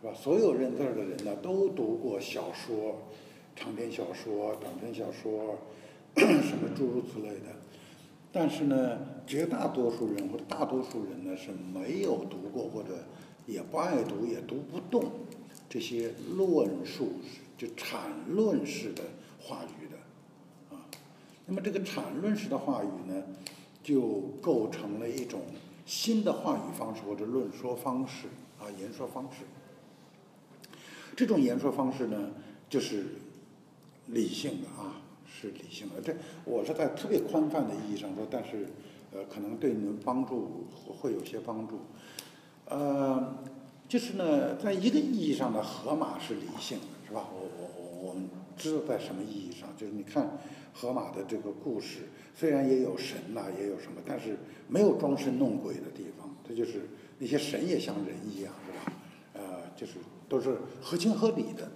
是吧？所有认字儿的人呢都读过小说、长篇小说、短篇小说。什么诸如此类的，但是呢，绝大多数人或者大多数人呢是没有读过或者也不爱读也读不动这些论述就阐论式的话语的啊。那么这个阐论式的话语呢，就构成了一种新的话语方式或者论说方式啊，言说方式。这种言说方式呢，就是理性的啊。是理性的，这我是在特别宽泛的意义上说，但是，呃，可能对你们帮助会有些帮助，呃，就是呢，在一个意义上的荷马是理性的，是吧？我我我我们知道在什么意义上，就是你看荷马的这个故事，虽然也有神呐，也有什么，但是没有装神弄鬼的地方，它就是那些神也像人一样，是吧？呃，就是都是合情合理的，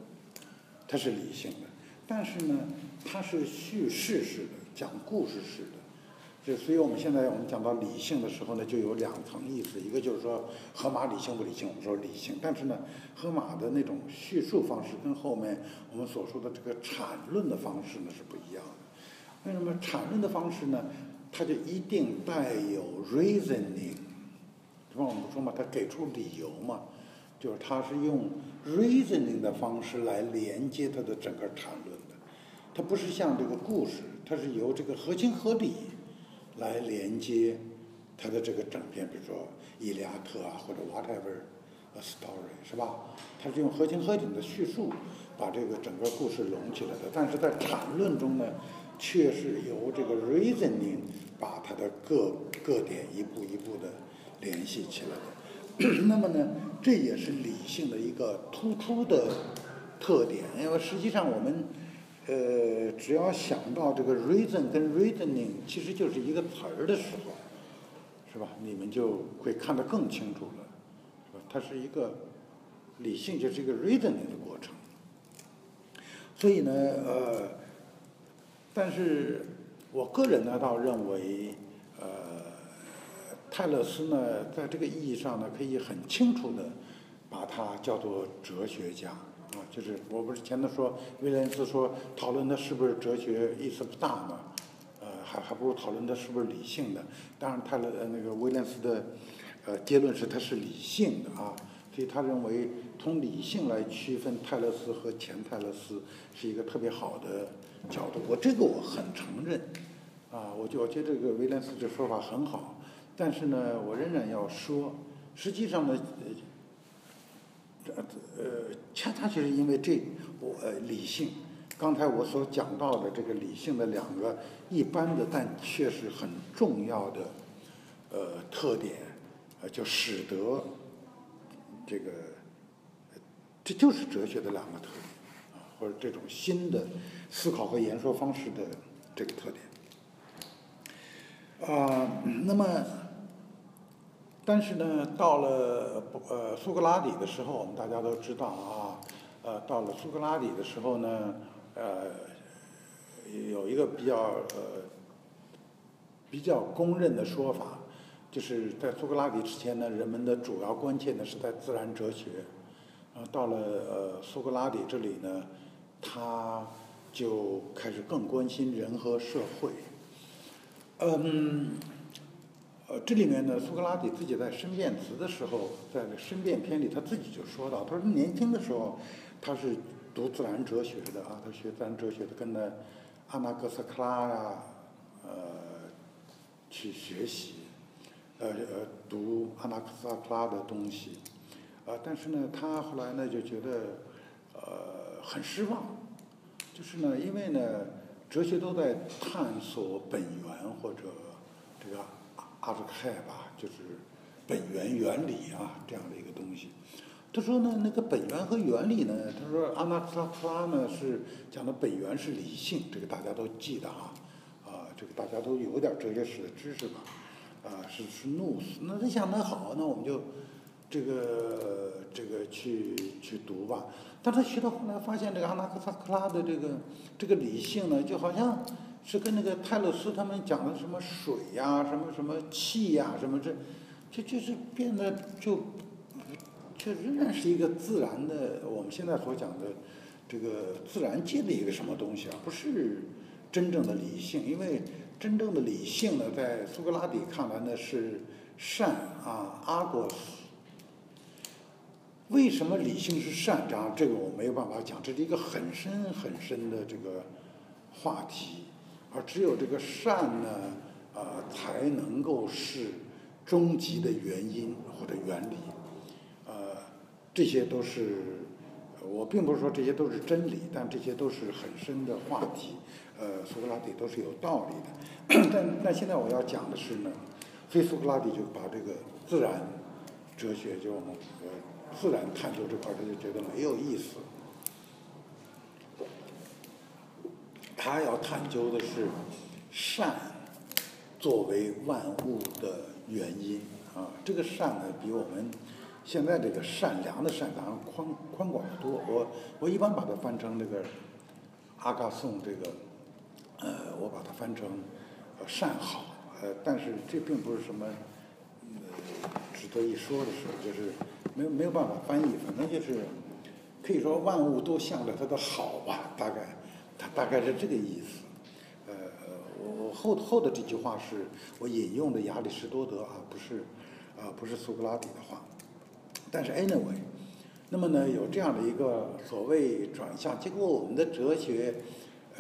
它是理性的，但是呢。它是叙事式的，讲故事式的，就所以我们现在我们讲到理性的时候呢，就有两层意思，一个就是说河马理性不理性，我们说理性，但是呢，河马的那种叙述方式跟后面我们所说的这个阐论的方式呢是不一样的。为什么阐论的方式呢？它就一定带有 reasoning，是吧？我们说嘛，它给出理由嘛，就是它是用 reasoning 的方式来连接它的整个谈论的。它不是像这个故事，它是由这个合情合理来连接它的这个整篇，比如说《伊利亚特》啊，或者 whatever，story，是吧？它是用合情合理的叙述把这个整个故事拢起来的。但是在阐论中呢，却是由这个 reasoning 把它的各各点一步一步的联系起来的。那么呢，这也是理性的一个突出的特点，因为实际上我们。呃，只要想到这个 reason 跟 reasoning 其实就是一个词儿的时候，是吧？你们就会看得更清楚了，是吧？它是一个理性，就是一个 reasoning 的过程。所以呢，呃，但是我个人呢，倒认为，呃，泰勒斯呢，在这个意义上呢，可以很清楚的把它叫做哲学家。啊，就是我不是前头说威廉斯说讨论的是不是哲学意思不大嘛，呃，还还不如讨论的是不是理性的。当然，泰勒呃那个威廉斯的呃结论是他是理性的啊，所以他认为从理性来区分泰勒斯和前泰勒斯是一个特别好的角度。我这个我很承认啊，我就我觉得这个威廉斯这说法很好，但是呢，我仍然要说，实际上呢。呃呃，恰恰就是因为这，我呃理性，刚才我所讲到的这个理性的两个一般的，但却是很重要的呃特点，呃，就使得这个，这就是哲学的两个特点，或者这种新的思考和言说方式的这个特点啊，那么。但是呢，到了呃苏格拉底的时候，我们大家都知道啊，呃，到了苏格拉底的时候呢，呃，有一个比较呃比较公认的说法，就是在苏格拉底之前呢，人们的主要关切呢是在自然哲学，啊，到了呃苏格拉底这里呢，他就开始更关心人和社会，嗯。这里面呢，苏格拉底自己在申辩词的时候，在申辩篇里，他自己就说到，他说年轻的时候，他是读自然哲学的啊，他学自然哲学的，跟着阿那克斯克拉呀，呃，去学习，呃呃，读阿那克斯克拉的东西，啊，但是呢，他后来呢就觉得，呃，很失望，就是呢，因为呢，哲学都在探索本源或者这个。阿兹凯吧，就是本源原理啊，这样的一个东西。他说呢，那个本源和原理呢，他说阿纳克萨克拉呢是讲的本源是理性，这个大家都记得啊，啊，这个大家都有点哲学史的知识吧，啊，是是怒斯。那他想那好，那我们就这个这个去去读吧。但他学到后来发现，这个阿纳克萨克拉的这个这个理性呢，就好像。是跟那个泰勒斯他们讲的什么水呀，什么什么气呀，什么这，这就是变得就，就仍然是一个自然的，我们现在所讲的这个自然界的一个什么东西啊，不是真正的理性。因为真正的理性呢，在苏格拉底看来呢是善啊，阿果斯。为什么理性是善？这样这个我没有办法讲，这是一个很深很深的这个话题。而只有这个善呢，啊，才能够是终极的原因或者原理，呃，这些都是我并不是说这些都是真理，但这些都是很深的话题，呃，苏格拉底都是有道理的。但但现在我要讲的是呢，非苏格拉底就把这个自然哲学就我们呃自然探究这块他就觉得没有意思。他要探究的是善作为万物的原因啊，这个善呢，比我们现在这个善良的善当然宽宽广得多。我我一般把它翻成这个阿嘎颂这个，呃，我把它翻成善好，呃，但是这并不是什么呃值得一说的事，就是没有没有办法翻译，反正就是可以说万物都向着它的好吧，大概。大概是这个意思，呃，我我后后的这句话是我引用的亚里士多德啊，不是，啊不是苏格拉底的话，但是 anyway，那么呢有这样的一个所谓转向，结果我们的哲学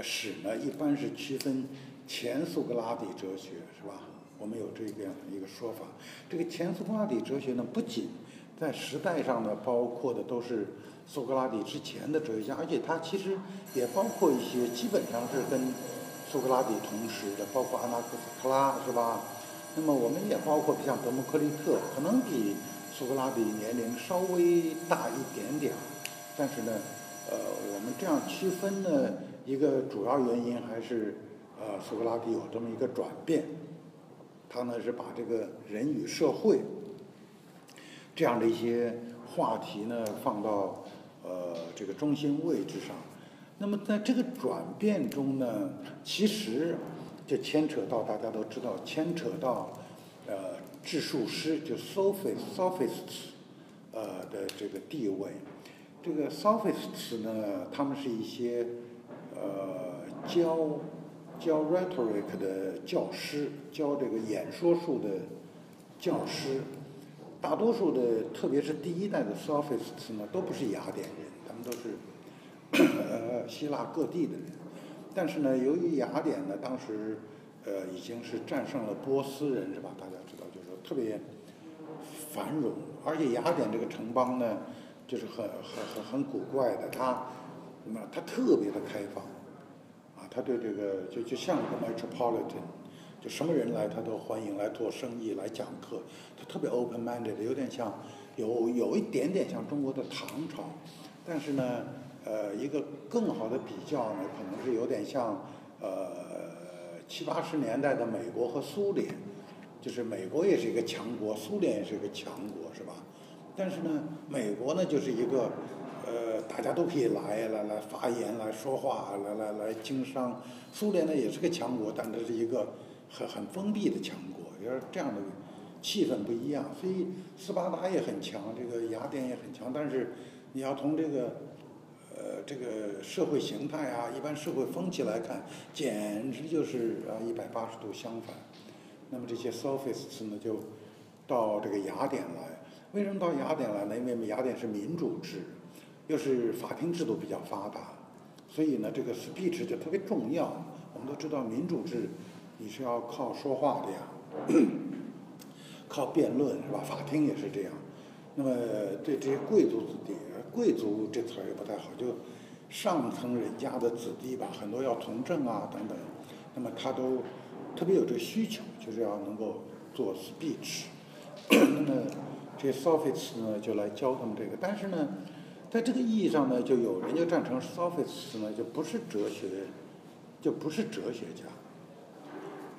史呢一般是区分前苏格拉底哲学是吧？我们有这个样的一个说法，这个前苏格拉底哲学呢不仅在时代上呢，包括的都是苏格拉底之前的哲学家，而且他其实也包括一些基本上是跟苏格拉底同时的，包括阿纳克斯克拉，是吧？那么我们也包括像德谟克利特，可能比苏格拉底年龄稍微大一点点，但是呢，呃，我们这样区分呢，一个主要原因还是，呃，苏格拉底有这么一个转变，他呢是把这个人与社会这样的一些话题呢放到呃这个中心位置上，那么在这个转变中呢，其实就牵扯到大家都知道，牵扯到呃制术师就 sophists sophists 呃的这个地位。这个 sophists 呢，他们是一些呃教教 rhetoric 的教师，教这个演说术的教师。大多数的，特别是第一代的 sophists 呢，都不是雅典人，他们都是 呃希腊各地的人。但是呢，由于雅典呢，当时呃已经是战胜了波斯人，是吧？大家知道，就是说特别繁荣，而且雅典这个城邦呢，就是很很很很古怪的，它那它特别的开放，啊，它对这个就就像一个 metropolitan。就什么人来他都欢迎来做生意来讲课，他特别 open minded，有点像有有一点点像中国的唐朝，但是呢，呃，一个更好的比较呢，可能是有点像呃七八十年代的美国和苏联，就是美国也是一个强国，苏联也是一个强国，是吧？但是呢，美国呢就是一个呃大家都可以来来来发言来说话来来来经商，苏联呢也是个强国，但它是一个。很很封闭的强国，就是这样的气氛不一样，所以斯巴达也很强，这个雅典也很强，但是你要从这个呃这个社会形态啊，一般社会风气来看，简直就是啊一百八十度相反。那么这些 sophists 呢，就到这个雅典来，为什么到雅典来呢？因为雅典是民主制，又是法庭制度比较发达，所以呢，这个 speech 就特别重要。我们都知道民主制。你是要靠说话的呀，靠辩论是吧？法庭也是这样。那么对这些贵族子弟，贵族这词儿也不太好，就上层人家的子弟吧，很多要从政啊等等。那么他都特别有这个需求，就是要能够做 speech。那么这些 sophists 呢，就来教他们这个。但是呢，在这个意义上呢，就有人就赞成 sophists 呢，就不是哲学，就不是哲学家。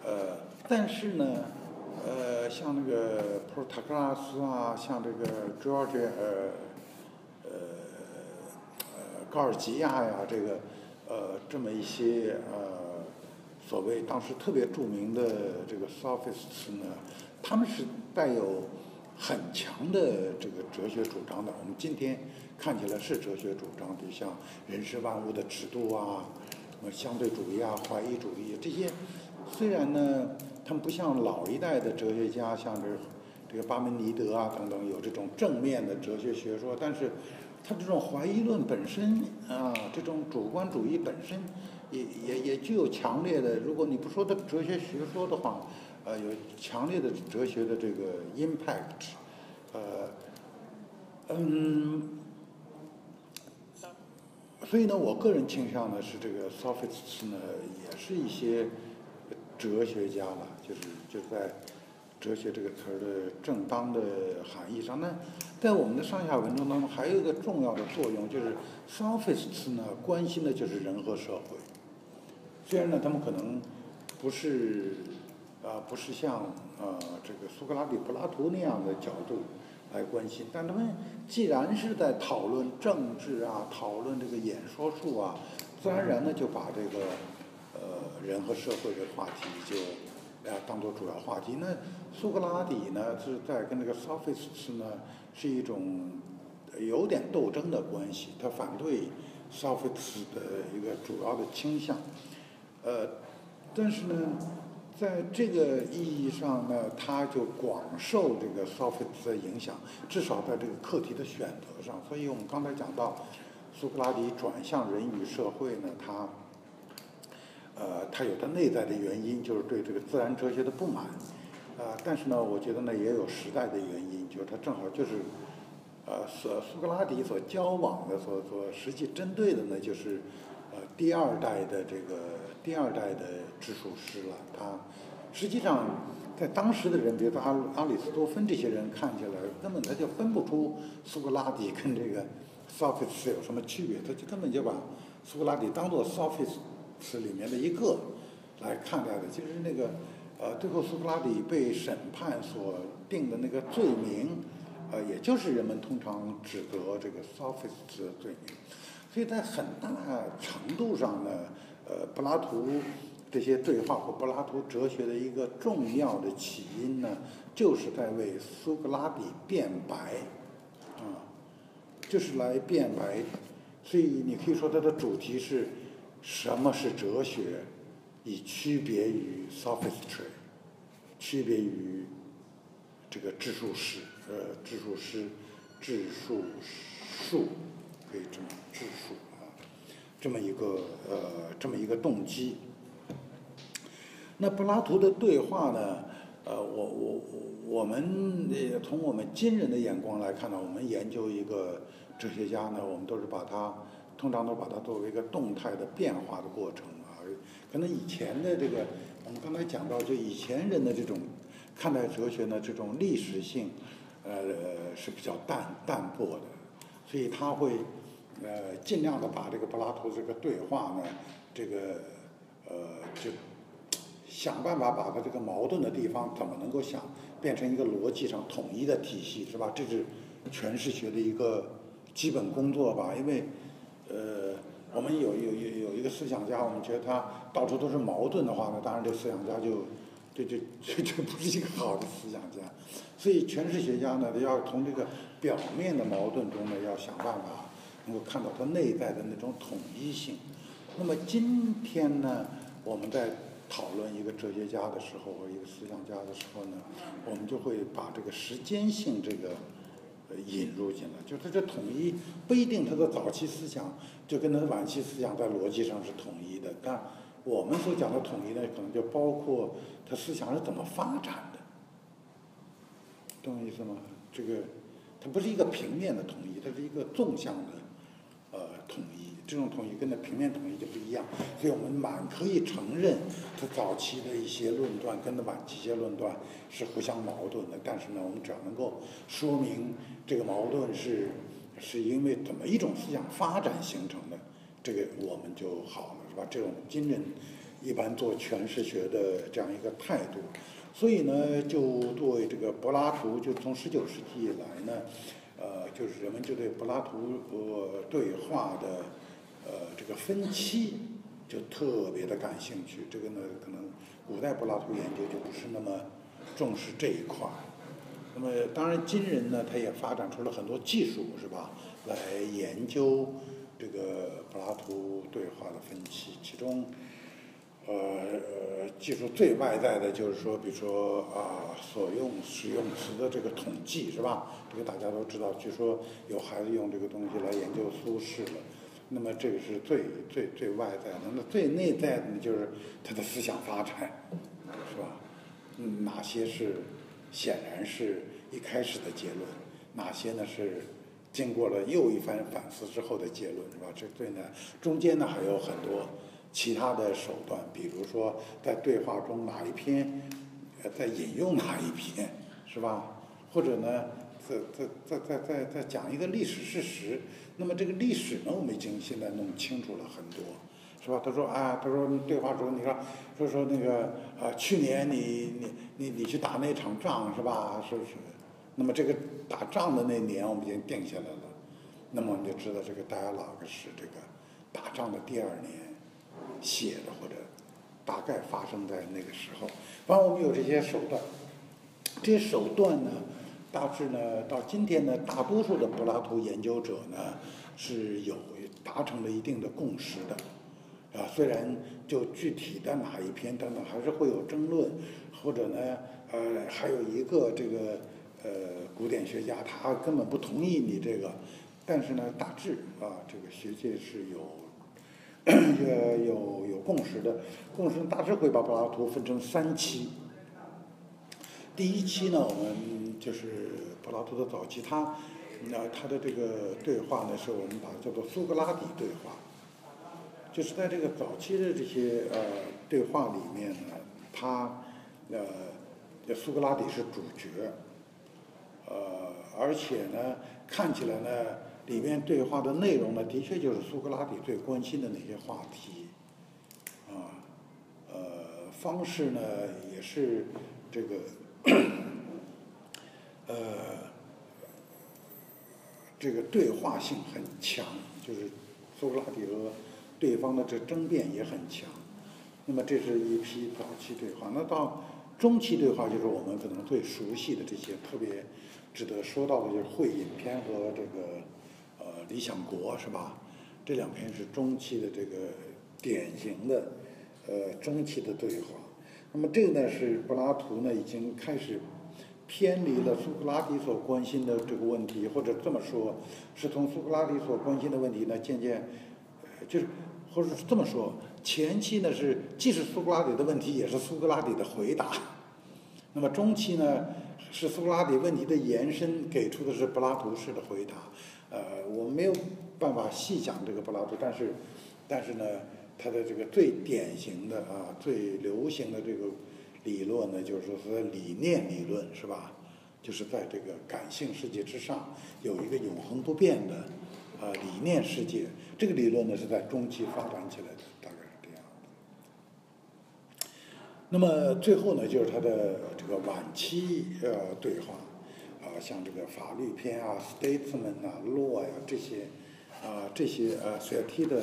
呃，但是呢，呃，像那个普尔塔克拉斯啊，像这个 George 呃呃呃高尔吉亚呀，这个呃这么一些呃所谓当时特别著名的这个 sophists 呢，他们是带有很强的这个哲学主张的。我们今天看起来是哲学主张，就像人是万物的尺度啊，什么相对主义啊、怀疑主义这些。虽然呢，他们不像老一代的哲学家，像这这个巴门尼德啊等等，有这种正面的哲学学说，但是他这种怀疑论本身啊，这种主观主义本身，也也也具有强烈的，如果你不说的哲学学说的话，呃，有强烈的哲学的这个 impact，呃，嗯，所以呢，我个人倾向呢是这个 sophists 呢，也是一些。哲学家了，就是就在哲学这个词儿的正当的含义上。那在我们的上下文中当中，还有一个重要的作用，就是 sophists 呢关心的就是人和社会。虽然呢，他们可能不是啊，不是像呃这个苏格拉底、柏拉图那样的角度来关心，但他们既然是在讨论政治啊，讨论这个演说术啊，自然而然的就把这个。呃，人和社会这个话题就，呃，当做主要话题。那苏格拉底呢，是在跟这个 sophists 呢，是一种有点斗争的关系。他反对 sophists 的一个主要的倾向。呃，但是呢，在这个意义上呢，他就广受这个 sophists 的影响，至少在这个课题的选择上。所以我们刚才讲到，苏格拉底转向人与社会呢，他。呃，他有他内在的原因，就是对这个自然哲学的不满，啊，但是呢，我觉得呢也有时代的原因，就是他正好就是呃，所苏格拉底所交往的、所所实际针对的呢，就是呃第二代的这个第二代的智术师了。他实际上在当时的人，比如说阿阿里斯多芬这些人看起来，根本他就分不出苏格拉底跟这个 Sophist 有什么区别，他就根本就把苏格拉底当做 Sophist 是里面的一个来看待的。其实那个呃，最后苏格拉底被审判所定的那个罪名。呃，也就是人们通常指责这个 sophist 的罪名，所以在很大程度上呢，呃，柏拉图这些对话或柏拉图哲学的一个重要的起因呢，就是在为苏格拉底辩白，啊，就是来辩白，所以你可以说它的主题是什么是哲学，以区别于 sophistry，区别于这个智术师。呃，智术师，智术术，可以这么智术啊，这么一个呃，这么一个动机。那柏拉图的对话呢？呃，我我我们从我们今人的眼光来看呢，我们研究一个哲学家呢，我们都是把他通常都把它作为一个动态的变化的过程啊。可能以前的这个，我们刚才讲到，就以前人的这种看待哲学呢，这种历史性。呃，是比较淡淡薄的，所以他会呃尽量的把这个柏拉图这个对话呢，这个呃就想办法把他这个矛盾的地方怎么能够想变成一个逻辑上统一的体系，是吧？这是诠释学的一个基本工作吧。因为呃，我们有有有有一个思想家，我们觉得他到处都是矛盾的话呢，当然这思想家就就就就就不是一个好的思想家。所以诠释学家呢，要从这个表面的矛盾中呢，要想办法能够看到它内在的那种统一性。那么今天呢，我们在讨论一个哲学家的时候，或一个思想家的时候呢，我们就会把这个时间性这个引入进来，就它这统一不一定他的早期思想就跟他的晚期思想在逻辑上是统一的，但我们所讲的统一呢，可能就包括他思想是怎么发展的。懂我意思吗？这个，它不是一个平面的统一，它是一个纵向的，呃，统一。这种统一跟那平面统一就不一样。所以我们满可以承认，他早期的一些论断跟那晚期一些论断是互相矛盾的。但是呢，我们只要能够说明这个矛盾是是因为怎么一种思想发展形成的，这个我们就好了，是吧？这种今人一般做诠释学的这样一个态度。所以呢，就对这个柏拉图，就从十九世纪以来呢，呃，就是人们就对柏拉图呃对话的呃这个分期就特别的感兴趣。这个呢，可能古代柏拉图研究就不是那么重视这一块。那么，当然今人呢，他也发展出了很多技术，是吧？来研究这个柏拉图对话的分期，其中。呃呃，技术最外在的就是说，比如说啊，所用使用词的这个统计是吧？这个大家都知道。据说有孩子用这个东西来研究苏轼了。那么这个是最最最外在的。那最内在的，就是他的思想发展，是吧？嗯，哪些是显然是一开始的结论？哪些呢是经过了又一番反思之后的结论，是吧？这对呢，中间呢还有很多。其他的手段，比如说在对话中哪一篇，在引用哪一篇，是吧？或者呢，在在在在在在讲一个历史事实。那么这个历史呢，我们已经现在弄清楚了很多，是吧？他说啊，他说对话中，你说说说那个啊，去年你你你你去打那场仗是吧？是是。那么这个打仗的那年，我们已经定下来了。那么我们就知道这个大家哪个是这个打仗的第二年。写的或者大概发生在那个时候，反正我们有这些手段，这些手段呢，大致呢到今天呢，大多数的柏拉图研究者呢是有达成了一定的共识的，啊，虽然就具体的哪一篇等等还是会有争论，或者呢，呃，还有一个这个呃古典学家他根本不同意你这个，但是呢，大致啊，这个学界是有。呃，有有共识的，共识大致会把柏拉图分成三期。第一期呢，我们就是柏拉图的早期，他那他的这个对话呢，是我们把它叫做苏格拉底对话，就是在这个早期的这些呃对话里面呢，他呃苏格拉底是主角，呃而且呢看起来呢里面对话的内容呢，的确就是苏格拉底最关心的那些话题，啊呃方式呢也是这个呃。这个对话性很强，就是苏格拉底和对方的这争辩也很强。那么这是一批早期对话。那到中期对话，就是我们可能最熟悉的这些特别值得说到的，就是《会影片》和这个呃《理想国》，是吧？这两篇是中期的这个典型的呃中期的对话。那么这个呢，是柏拉图呢已经开始。偏离了苏格拉底所关心的这个问题，或者这么说，是从苏格拉底所关心的问题呢，渐渐，就是，或者是这么说，前期呢是既是苏格拉底的问题，也是苏格拉底的回答，那么中期呢是苏格拉底问题的延伸，给出的是柏拉图式的回答。呃，我没有办法细讲这个柏拉图，但是，但是呢，他的这个最典型的啊，最流行的这个。理论呢，就是说是理念理论，是吧？就是在这个感性世界之上，有一个永恒不变的，啊，理念世界。这个理论呢，是在中期发展起来的，大概是这样的。那么最后呢，就是他的这个晚期呃对话，啊，像这个法律篇啊、statesman 啊、law 呀这些，啊这些呃选题的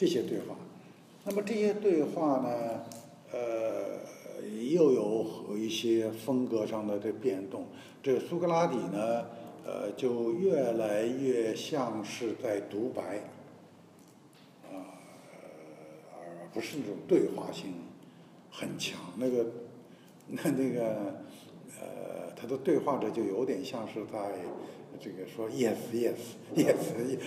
这些对话。那么这些对话呢，呃。又有一些风格上的这变动，这苏格拉底呢，呃，就越来越像是在独白，啊，而不是那种对话性很强。那个，那那个，呃，他的对话者就有点像是在这个说 yes yes yes，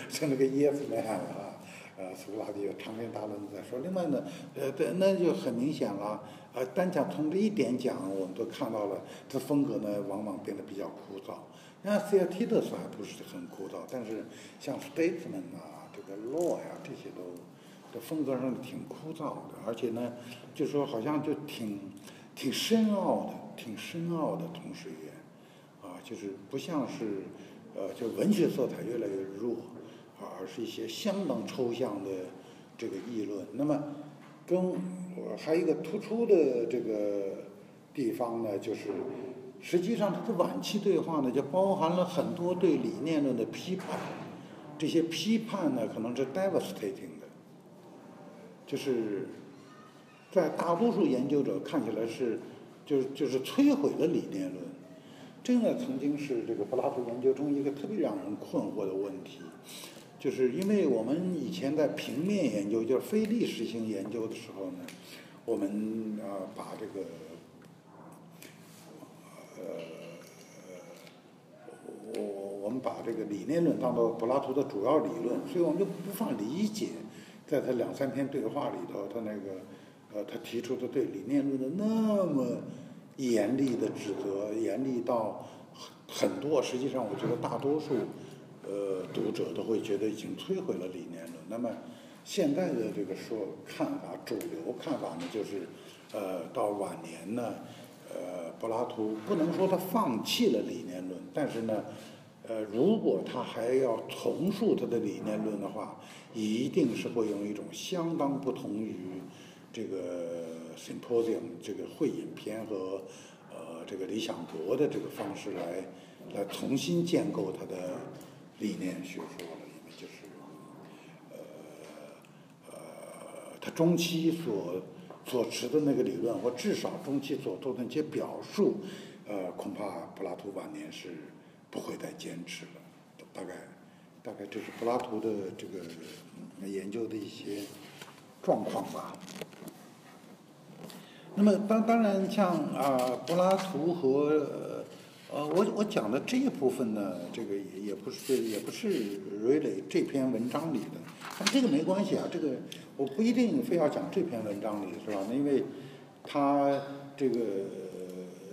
像那个 yes man 啊。呃，苏格拉底有长篇大论在说。另外呢，呃，对，那就很明显了。呃，单讲从这一点讲，我们都看到了，这风格呢，往往变得比较枯燥。那塞尔提特斯还不是很枯燥，但是像 statesman 啊，这个 law 呀，这些都，这风格上挺枯燥的。而且呢，就说好像就挺，挺深奥的，挺深奥的同时也，啊，就是不像是，呃，就文学色彩越来越弱。而是一些相当抽象的这个议论。那么，跟我还有一个突出的这个地方呢，就是实际上它的晚期对话呢，就包含了很多对理念论的批判。这些批判呢，可能是 devastating 的，就是在大多数研究者看起来是，就是就是摧毁了理念论。这个曾经是这个柏拉图研究中一个特别让人困惑的问题。就是因为我们以前在平面研究，就是非历史性研究的时候呢，我们啊把这个呃我我们把这个理念论当做柏拉图的主要理论，所以我们就不妨理解，在他两三篇对话里头，他那个呃他提出的对理念论的那么严厉的指责，严厉到很很多，实际上我觉得大多数。呃，读者都会觉得已经摧毁了理念论。那么，现在的这个说看法，主流看法呢，就是，呃，到晚年呢，呃，柏拉图不能说他放弃了理念论，但是呢，呃，如果他还要重述他的理念论的话，一定是会用一种相当不同于这个 symposium 这个会影片和呃这个理想国的这个方式来来重新建构他的。理念学说了，因为就是，呃，呃，他中期所所持的那个理论，或至少中期所做的那些表述，呃，恐怕柏拉图晚年是不会再坚持了。大概，大概这是柏拉图的这个研究的一些状况吧。那么，当当然，像啊，柏拉图和。呃，我我讲的这一部分呢，这个也也不是也不是 really 这篇文章里的，但这个没关系啊，这个我不一定非要讲这篇文章里是吧？那因为，他这个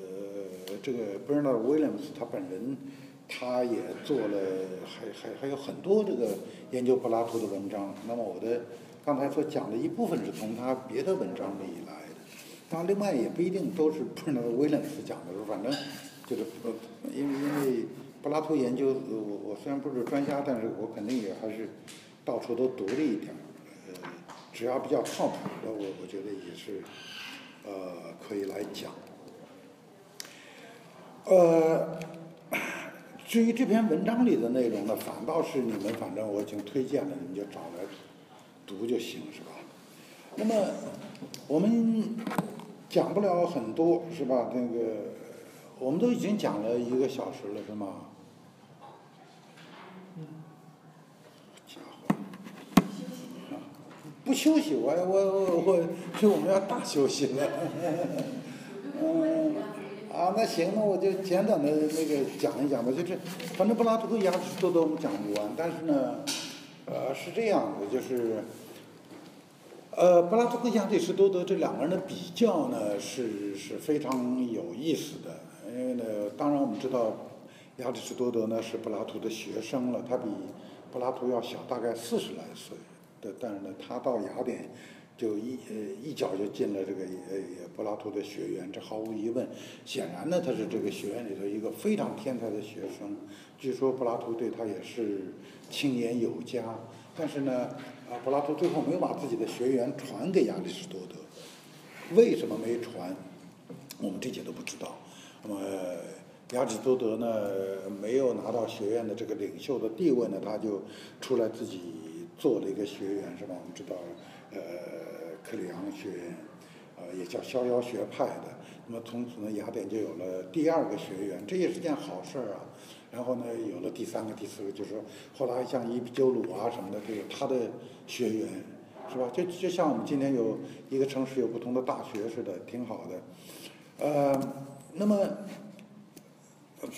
呃这个 Bernard Williams 他本人他也做了，还还还有很多这个研究柏拉图的文章。那么我的刚才所讲的一部分是从他别的文章里来的，当然另外也不一定都是不是那个威廉斯讲的，反正就是呃，因为因为柏拉图研究，我我虽然不是专家，但是我肯定也还是到处都读了一点儿，呃，只要比较靠谱的，我我觉得也是呃可以来讲。呃，至于这篇文章里的内容呢，反倒是你们反正我已经推荐了，你们就找来读就行，是吧？那么我们讲不了很多，是吧？那个我们都已经讲了一个小时了，是吗？家伙，不休息，我我我我，这我们要大休息了。嗯。啊，那行，那我就简短的那个讲一讲吧。就是，反正柏拉图和亚里士多德我们讲不完，但是呢，呃，是这样的，就是，呃，柏拉图和亚里士多德这两个人的比较呢，是是非常有意思的。因为呢，当然我们知道，亚里士多德呢是柏拉图的学生了，他比柏拉图要小大概四十来岁的，但是呢，他到雅典。就一呃一脚就进了这个呃柏拉图的学院，这毫无疑问。显然呢，他是这个学院里头一个非常天才的学生。据说柏拉图对他也是青言有加。但是呢，啊，柏拉图最后没有把自己的学员传给亚里士多德。为什么没传？我们这些都不知道。那么亚里多德呢，没有拿到学院的这个领袖的地位呢，他就出来自己做了一个学员，是吧？我们知道，呃。克里昂学院，呃，也叫逍遥学派的。那么从此呢，雅典就有了第二个学院，这也是件好事儿啊。然后呢，有了第三个、第四个，就是说后来像伊比鸠鲁啊什么的，这个他的学员，是吧？就就像我们今天有一个城市有不同的大学似的，挺好的。呃，那么，呃，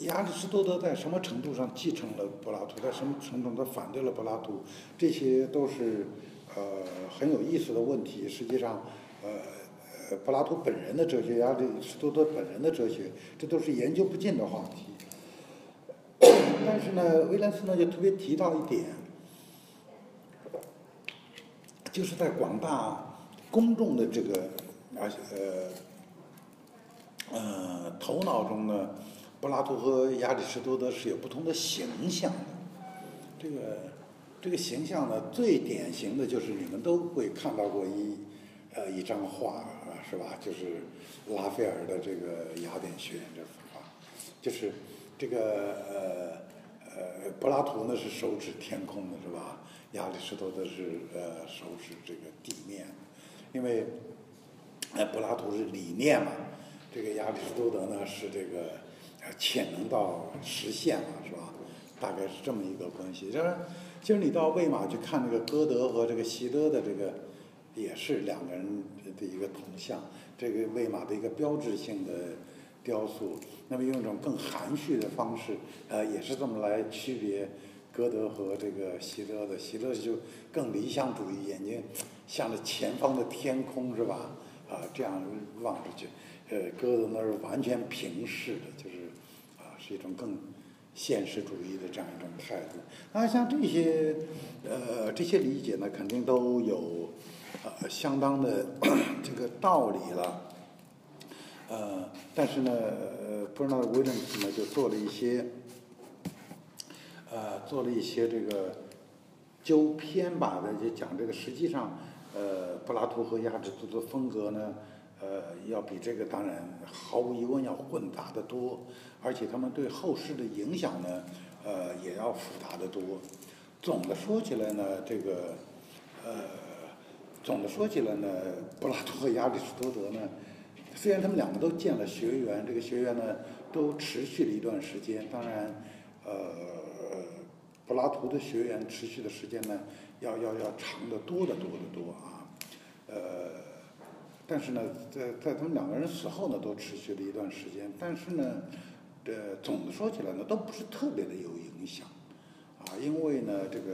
亚里士多德在什么程度上继承了柏拉图？在什么程度上反对了柏拉图？这些都是。呃，很有意思的问题。实际上，呃，柏拉图本人的哲学，亚里士多德本人的哲学，这都是研究不尽的话题。但是呢，威廉斯呢就特别提到一点，就是在广大公众的这个而且呃呃头脑中呢，柏拉图和亚里士多德是有不同的形象的。这个。这个形象呢，最典型的就是你们都会看到过一，呃，一张画，是吧？就是拉斐尔的这个雅典学院这幅画，就是这个呃呃，柏拉图呢是手指天空的，是吧？亚里士多德是呃手指这个地面，因为呃柏拉图是理念嘛，这个亚里士多德呢是这个潜能到实现嘛，是吧？大概是这么一个关系，就是。其实你到魏玛去看这个歌德和这个希勒的这个，也是两个人的一个铜像，这个魏玛的一个标志性的雕塑。那么用一种更含蓄的方式，呃，也是这么来区别歌德和这个希勒的。希勒就更理想主义，眼睛向着前方的天空，是吧？啊，这样望出去。呃，歌德那是完全平视的，就是啊，是一种更。现实主义的这样一种态度，那像这些，呃，这些理解呢，肯定都有，呃，相当的这个道理了，呃，但是呢，呃，不知道威廉斯呢就做了一些，呃，做了一些这个纠偏吧的，就讲这个实际上，呃，柏拉图和亚里士多德风格呢。呃，要比这个当然毫无疑问要混杂的多，而且他们对后世的影响呢，呃，也要复杂的多。总的说起来呢，这个，呃，总的说起来呢，柏拉图和亚里士多德呢，虽然他们两个都建了学员，这个学员呢都持续了一段时间，当然，呃，柏拉图的学员持续的时间呢，要要要长得多得多得多啊，呃。但是呢，在在他们两个人死后呢，都持续了一段时间。但是呢，呃，总的说起来呢，都不是特别的有影响，啊，因为呢，这个，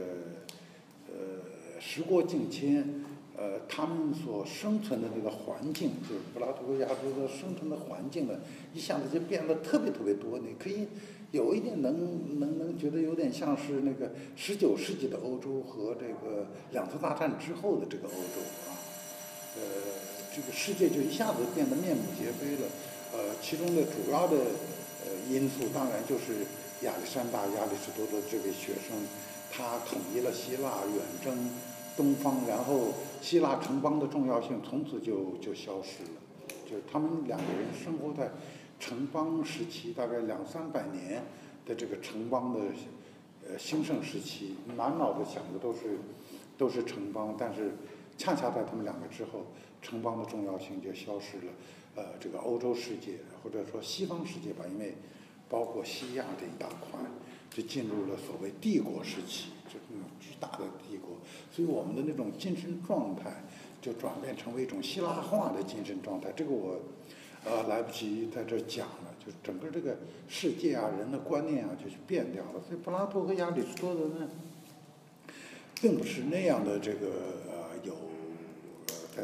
呃，时过境迁，呃，他们所生存的这个环境，就是柏拉图和亚里士多德生存的环境呢，一下子就变得特别特别多。你可以有一点能能能觉得有点像是那个十九世纪的欧洲和这个两次大战之后的这个欧洲啊，呃，这个世界就一下子变得面目皆非了。呃，其中的主要的呃因素当然就是亚历山大亚里士多德这位学生，他统一了希腊，远征东方，然后希腊城邦的重要性从此就就消失了。就是他们两个人生活在城邦时期，大概两三百年的这个城邦的呃兴盛时期，满脑子想的都是都是城邦，但是恰恰在他们两个之后，城邦的重要性就消失了。呃，这个欧洲世界或者说西方世界吧，因为包括西亚这一大块，就进入了所谓帝国时期，就那种巨大的帝国，所以我们的那种精神状态就转变成为一种希腊化的精神状态。这个我呃来不及在这讲了，就是整个这个世界啊，人的观念啊，就是变掉了。所以柏拉图和亚里士多德呢，并不是那样的这个呃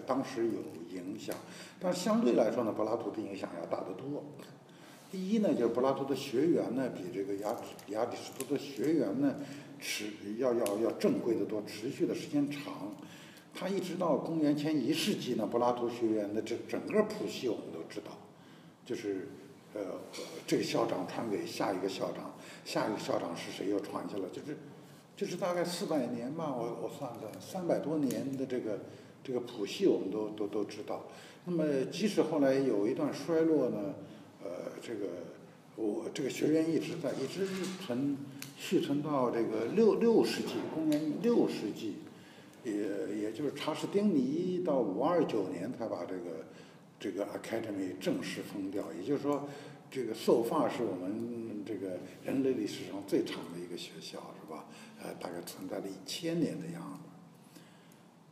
当时有影响。但相对来说呢，柏拉图的影响要大得多。第一呢，就是柏拉图的学员呢，比这个亚亚里士多德学员呢，持要要要正规的多，持续的时间长。他一直到公元前一世纪呢，柏拉图学员的这整个谱系我们都知道，就是呃这个校长传给下一个校长，下一个校长是谁又传下来，就是就是大概四百年吧，我我算算三百多年的这个这个谱系我们都都都知道。那么，即使后来有一段衰落呢，呃，这个我这个学院一直在，一直存续存到这个六六世纪，公元六世纪，也也就是查士丁尼到五二九年才把这个这个 Academy 正式封掉。也就是说，这个受发是我们这个人类历史上最长的一个学校，是吧？呃，大概存在了一千年的样子。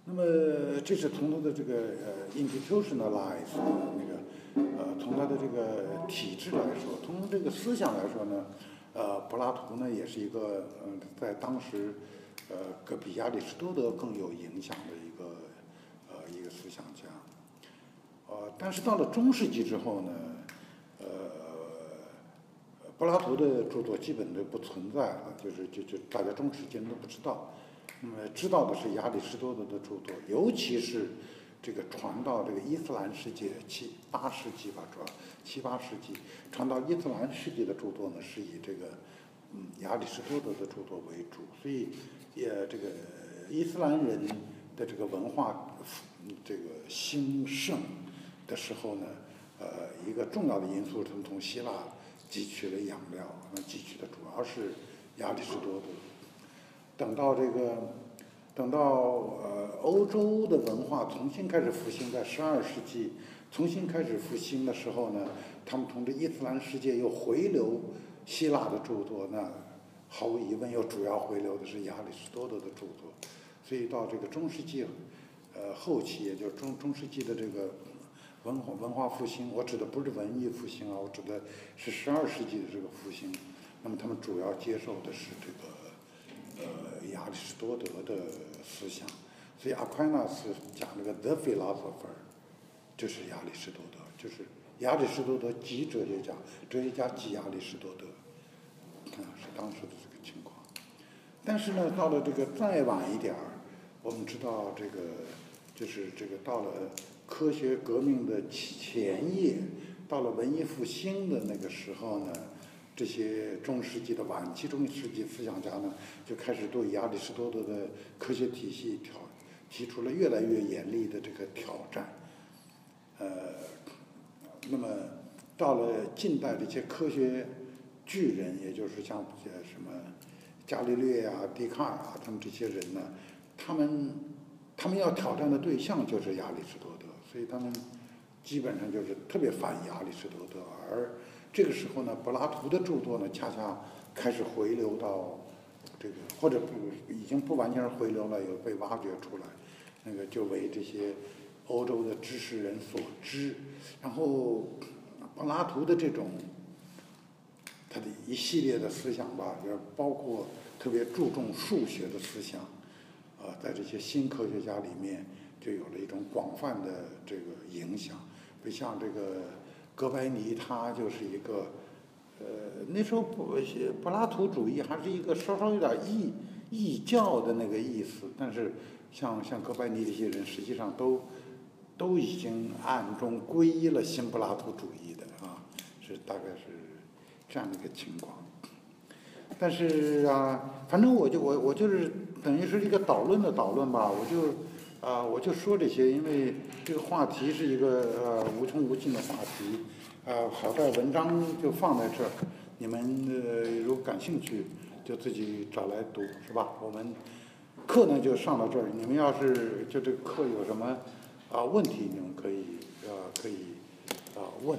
那么，这是从他的这个呃 institutionalized 那个呃，从他的这个体制来说，从这个思想来说呢，呃，柏拉图呢也是一个嗯，在当时呃，可比亚里士多德更有影响的一个呃一个思想家。呃，但是到了中世纪之后呢，呃，柏拉图的著作基本都不存在了，就是就就大家中世纪人都不知道。那么知道的是亚里士多德的著作，尤其是这个传到这个伊斯兰世界七八世纪吧，主要七八世纪传到伊斯兰世界的著作呢，是以这个嗯亚里士多德的著作为主，所以也这个伊斯兰人的这个文化这个兴盛的时候呢，呃，一个重要的因素，他们从希腊汲取了养料，那汲取的主要是亚里士多德。等到这个，等到呃欧洲的文化重新开始复兴，在十二世纪重新开始复兴的时候呢，他们从这伊斯兰世界又回流希腊的著作，那毫无疑问又主要回流的是亚里士多德的著作，所以到这个中世纪，呃后期，也就是中中世纪的这个文化文化复兴，我指的不是文艺复兴啊，我指的是十二世纪的这个复兴，那么他们主要接受的是这个。呃，亚里士多德的思想，所以阿奎那斯讲那个 the philosopher，就是亚里士多德，就是亚里士多德即哲学家，哲学家即亚里士多德，啊，是当时的这个情况。但是呢，到了这个再晚一点儿，我们知道这个就是这个到了科学革命的前夜，到了文艺复兴的那个时候呢。这些中世纪的晚期中世纪思想家呢，就开始对亚里士多德的科学体系挑提出了越来越严厉的这个挑战。呃，那么到了近代，这些科学巨人，也就是像些什么伽利略啊、笛卡尔啊，他们这些人呢，他们他们要挑战的对象就是亚里士多德，所以他们基本上就是特别反亚里士多德，而。这个时候呢，柏拉图的著作呢，恰恰开始回流到这个，或者不已经不完全是回流了，有被挖掘出来，那个就为这些欧洲的知识人所知。然后，柏拉图的这种他的一系列的思想吧，也包括特别注重数学的思想，啊，在这些新科学家里面就有了一种广泛的这个影响，不像这个。哥白尼他就是一个，呃，那时候柏柏拉图主义还是一个稍稍有点异异教的那个意思，但是像像哥白尼这些人，实际上都都已经暗中皈依了新柏拉图主义的啊，是大概是这样的一个情况。但是啊，反正我就我我就是等于是一个导论的导论吧，我就啊我就说这些，因为这个话题是一个呃无穷无尽的话题，啊好在文章就放在这儿，你们呃如果感兴趣就自己找来读是吧？我们课呢就上到这儿，你们要是就这个课有什么啊问题，你们可以啊可以啊问。